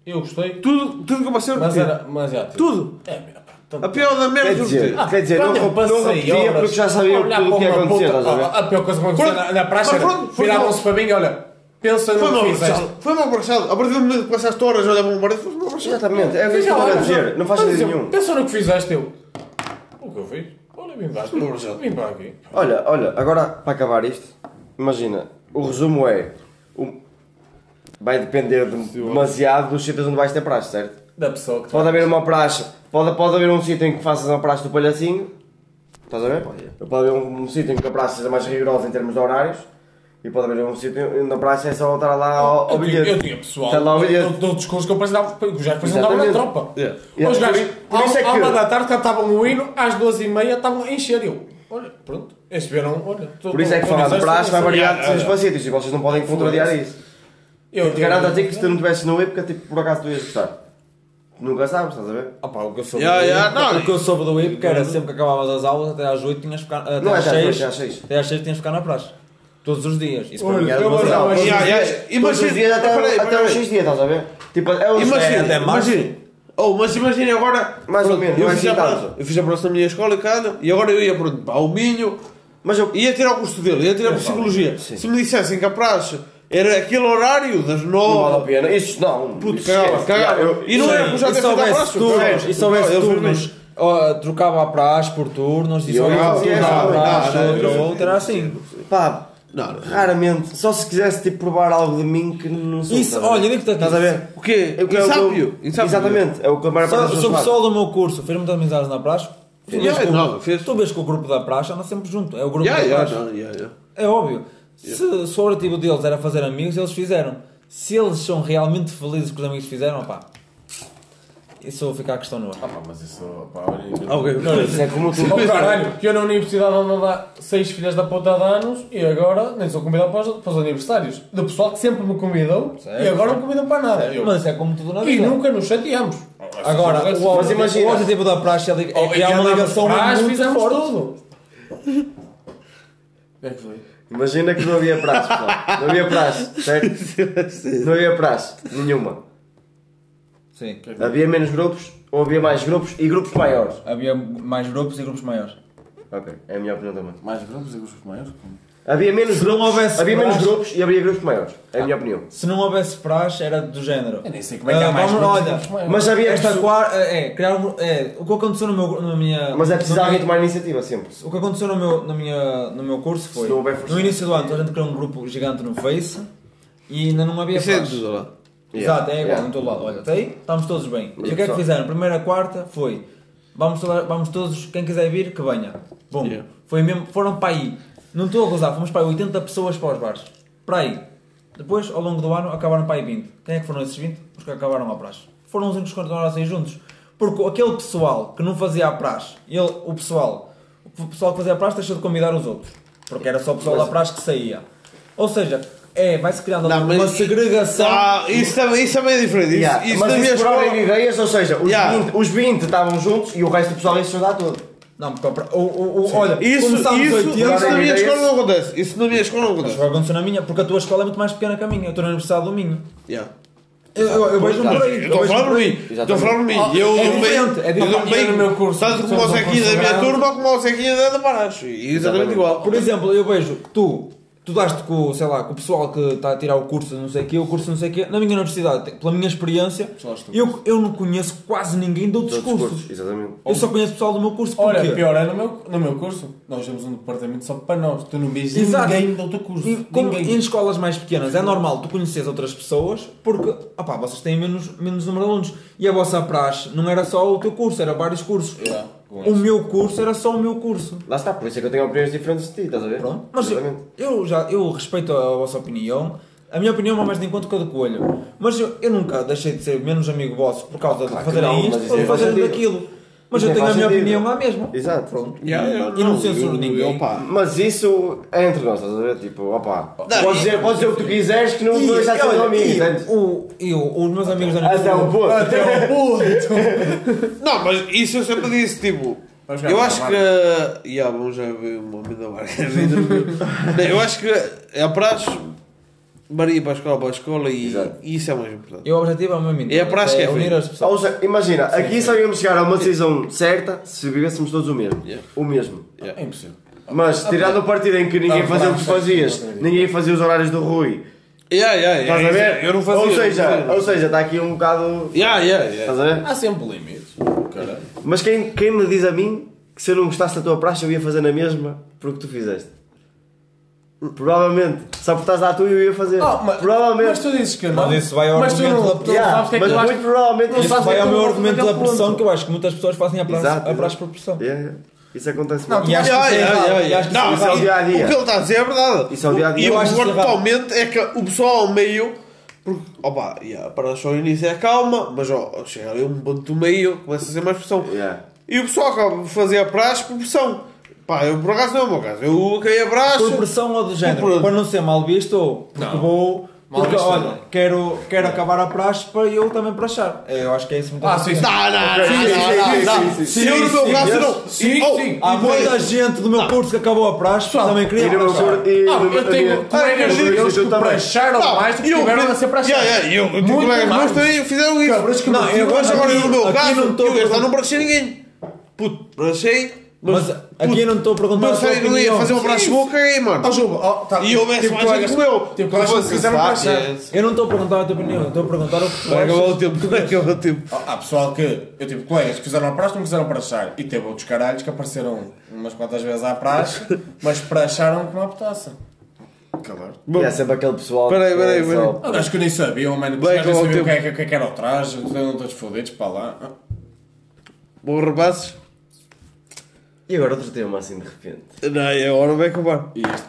Eu gostei, Tudo, tudo que eu passei, eu mas era. Mas já. tipo, Tudo. É, pá, tanto- A pior da merda Quer que eu dizer, repeti. quer dizer, Quando não, eu passei não repetia horas porque já sabia a olhar tudo o que ia para uma acontecer, puta- estás a ver? a- A pior coisa que aconteceu Pronto. na, na praça Mas era pronto, foi viravam-se para mim e olha, pensa Foi no mal que fizeste. abraçado. Foi mal abraçado. A partir do momento que passaste horas a olhar para um parede, foi mal abraçado. Exatamente, é o que eu estava a dizer. Não faz sentido nenhum. Pensa no que fizeste eu. O que eu fiz? Olha, vim para aqui. Vim para aqui. Olha, olha, agora para acabar isto, imagina, o resumo é. Vai depender de- demasiado dos sítios onde vais ter praxe, certo? Da pessoa que Pode haver uma praxe, pode, pode haver um sítio em que faças uma praxe do palhacinho, estás a ver? Pode haver um, um sítio em que a praxe seja mais rigorosa em termos de horários, e pode haver um sítio onde a praxe é só estar lá ao, ao bilhete. eu tinha pessoal lá ao bilhete. de outros cursos que eu precisava, que os gajos precisavam na Exatamente. tropa. Yeah. Yeah, Os por gajos, por isso é à que- uma da tarde, cantavam o hino, às duas e meia estavam a encher. Eu, olha, pronto, olha. Por isso é que falar de praxe vai variar de sítios para sítios, e vocês não podem contrariar isso. Eu te garanto a ti que se tu não estivesse no IPCA, tipo, por acaso tu ias gostar. Nunca sabes, estás a ver? Ah pá, o que eu soube Yeah, do yeah, não. o que eu soube do IPCA era sempre que acabavas as aulas, até às 8 tinhas que ficar. Até Não é às até às 6, oito, é às seis. Até às 6 tinhas que ficar na praxe. Todos os dias. Isso para Olha, mim era eu vou demasiado. Yeah, yeah. Todos os Imagina, dias até, peraí, até peraí. uns 6 dias, estás a ver? Tipo, é uns Imagina, até março. imagina. Oh, mas imagina agora. Mais ou menos, eu não é fiz, a assim tanto. eu fiz a praça na minha escola e cara, e agora eu ia pronto, para o Minho, Mas eu, ia tirar o curso dele, ia tirar psicologia. Se me dissessem que a praxe era aquele horário das não vale a nove. pena. Isso não. Puto, cagava, cagava. Eu- E não por já e ter se feito a houvesse praxe. turnos, e se houvesse Eu fui turnos, trocava a praxe por turnos, e se Eu houvesse não um fazia turno essa, à não, praxe, não, outro era assim. Pá, Não, não. raramente. Só se quisesse tipo, provar algo de mim que não sou. Isso, estás a ver? olha, digo-te aqui. Estás a ver? O quê? É o que é que Insápio. Insápio. Exatamente, é o que a maior parte faz. pessoal do meu curso fez muitas amizades na praxe, tu vês, Yeah, que, o- não, fez. tu vês que o grupo da praxe anda sempre junto. É o grupo Yeah, da yeah, praxe. não, yeah, yeah. É óbvio. Se, se o objetivo deles era fazer amigos, eles fizeram. Se eles são realmente felizes com os amigos que fizeram, pá. Isso vou ficar a questão no ar. Ah pá, mas isso, pá, olha... Ok. Isso é como tu. (laughs) Oh, caralho, que eu na universidade ando a dar seis filhas da puta de anos e agora nem sou convidado para os, para os aniversários. Do pessoal que sempre me convidou Certo. e agora não me convidam para nada. Eu- Mas é como tudo na E vida. nunca nos chateamos. Agora, o, Mas objetivo- imagina- o objetivo da praxe é, é Oh, criar e uma ligação atrás, muito fizemos forte. tudo. (laughs) O que é que foi? Imagina que não havia praxe, pessoal. Não havia praxe, certo? Não havia praxe, nenhuma. Sim. Havia menos grupos ou havia mais grupos e grupos maiores. Havia mais grupos e grupos maiores. Ok, é a minha opinião também. Mais grupos e grupos maiores? Havia menos Se não grupos, houvesse havia menos praxe- grupos e havia grupos maiores. É a minha opinião. Se não houvesse praxe, era do género. Eu nem sei como é que há Ah, mais vamos- grupos olha, maiores. Mas havia Esta é, criar um, é, o que aconteceu no meu, na minha... Mas é preciso alguém tomar iniciativa sempre. O que aconteceu no meu, na minha, no meu curso foi, Se não houver força- no início do ano, a gente criou um grupo gigante no Face e ainda não havia Isso é praxe. tudo lá. Exato, é igual, Yeah. em todo lado. Olha, até aí estamos todos bem. E o que é que fizeram? Primeira quarta foi, vamos, vamos todos, quem quiser vir, que venha. Bom, Yeah. foi mesmo, foram para aí, não estou a gozar, fomos para aí 80 pessoas para os bares. Para aí. Depois, ao longo do ano, acabaram para aí 20. Quem é que foram esses 20? Os que acabaram a praxe. Foram os únicos que continuaram a sair juntos. Porque aquele pessoal que não fazia a praxe, ele, o pessoal, o pessoal que fazia a praxe deixou de convidar os outros. Porque era só o pessoal da praxe que saía. Ou seja, é, vai-se criando Não, uma mas- segregação. Ah, isso também, isso também é diferente. Isso, Yeah, isso Mas na minha isso por escola. ideias, ou seja, os, Yeah. 20, os 20 estavam juntos e o resto do pessoal ia se ajudar todo. Não, porque a pra- o, o, olha, Isso, isso, 80, isso na minha escola não acontece. Isso na minha escola não acontece. vai acontecer na minha, porque a tua escola é muito mais pequena que a minha. Eu estou na Universidade do Minho. Yeah. Eu, eu, vejo um por aí. Estou a falar por mim. Estou a falar por mim. Eu é diferente, é diferente. no meu curso, Tanto como o somos Zequinha da minha turma como o Zequinha da Paracho. Exatamente igual. Por exemplo, eu vejo tu, tu daste com, sei lá, com o pessoal que está a tirar o curso de não sei o quê, o curso de não sei o quê, na minha universidade, pela minha experiência, eu, eu não conheço quase ninguém de outros Todos os cursos. cursos, exatamente. Eu só conheço pessoal do meu curso. Olha, Porquê? pior é no meu, no meu curso. Nós temos um departamento só para nós. Tu não vês ninguém do outro curso. E como ninguém. em escolas mais pequenas é normal tu conheces outras pessoas porque opá, vocês têm menos, menos número de alunos e a vossa praxe não era só o teu curso, era vários cursos. Yeah, O meu curso era só o meu curso. Lá está, por isso é que eu tenho opiniões diferentes de ti, estás a ver? Pronto. Mas eu, já eu respeito a vossa opinião. A minha opinião vai mais de encontro que a do coelho. Mas eu, eu nunca deixei de ser menos amigo vosso por causa Claro de fazerem não, isto ou é de fazerem faz daquilo. Mas eu nem tenho a minha sentido. opinião lá mesmo. Exato. Pronto. Yeah, yeah, E não censuro eu- ninguém. opa, Mas isso é entre nós, estás a ver? Tipo, opa, Não, podes dizer, podes dizer o que tu quiseres que não E, vou deixar de ser teu amigo, e o, e o- os meus amigos da Até o ponto. Até o (laughs) ponto. Não, mas isso eu sempre disse, tipo. (laughs) Eu acho que. Yeah, vamos já ver uma homem da marca. Não, eu acho que a praxe varia para a escola para a escola e, Exato. e isso é o mais importante. E o objetivo é o mesmo. É a praxe que é unir feita. as pessoas. Ou seja, imagina, aqui só íamos chegar a uma decisão certa se vivêssemos todos o mesmo. Yeah. O mesmo. É impossível. Mas tirando o partido em que ninguém Ah, fazia o que fazias, sim. ninguém fazia os horários do Rui. Yeah, yeah, Estás yeah, a ver? Eu não fazia. Ou seja, fazia. ou seja, está aqui um bocado. Yeah, yeah, yeah. Estás a ver? Há sempre limites. Caralho. Mas quem, quem me diz a mim que se eu não gostasse da tua praxe eu ia fazer na mesma por o que tu fizeste? Provavelmente. Só por estás lá tu eu ia fazer. Ah, mas, Provavelmente. mas tu dizes que não. Mas isso vai ao mas tu argumento não, da tu Yeah, é mas muito provavelmente Não isso vai ao meu argumento da pressão, que eu acho que muitas pessoas fazem a praxe, por pressão. Yeah, yeah. Isso acontece Não, muito. E acho que Yeah, isso é E acho que Não, isso é isso é o dia a dia. O que ele está a dizer é verdade. Isso é o dia a dia. E o que atualmente é que o pessoal ao meio. Porque, opa, yeah, para só o início é calma, mas ó, chega ali um ponto do meio, começa a ser mais pressão. Yeah. E o pessoal acaba de fazer a praxe por pressão. Pá, eu por acaso não é o meu caso. Eu caí a praxe. Por pressão ou do género, Por- para não ser mal visto, ou porque Não. vou. Mal Porque, visto olha, quero, quero acabar a praxe para eu também praxar. É, Eu acho que é isso muito Ah, sim, sim. Não, não, não, sim, não, sim, não, sim, não. sim, Se eu no meu sim, não. sim, Oh, sim. Há muita gente do meu curso que acabou a praxe, também queria praxar. eu tenho e- colegas e- meus que praxaram Não, mais do que tiveram a ser praxados. E eu- eu tenho Muito colegas meus também fizeram isso. Não, não eu agora no meu caso, eu não praxei ninguém. Puto, praxei. Mas aqui eu não estou a perguntar tua sério, não ia opinião. fazer um praxe bom, caguei, mano. Ó, Juba, ó, tá- E houvesse tive mais gente como eu. Tive colegas que quiseram praxar. Eu não estou a perguntar a tua opinião, eu estou a perguntar o que tu Vai acabar o achas. tempo, acabar o tempo. Há pessoal que. Eu tive colegas que fizeram a praxe não quiseram praxar. E teve outros caralhos que apareceram umas quantas vezes à praxe, (laughs) mas praxaram com uma petaça. Acabar. E é sempre aquele pessoal. Peraí, que peraí, é peraí. só- Acho que nem sabiam, mano. Os o sabiam o que, é, que, que era o traje, estão todos fodidos para lá. Bom, rapazes. E agora outro tema assim de repente. Não, agora vai acabar. E isto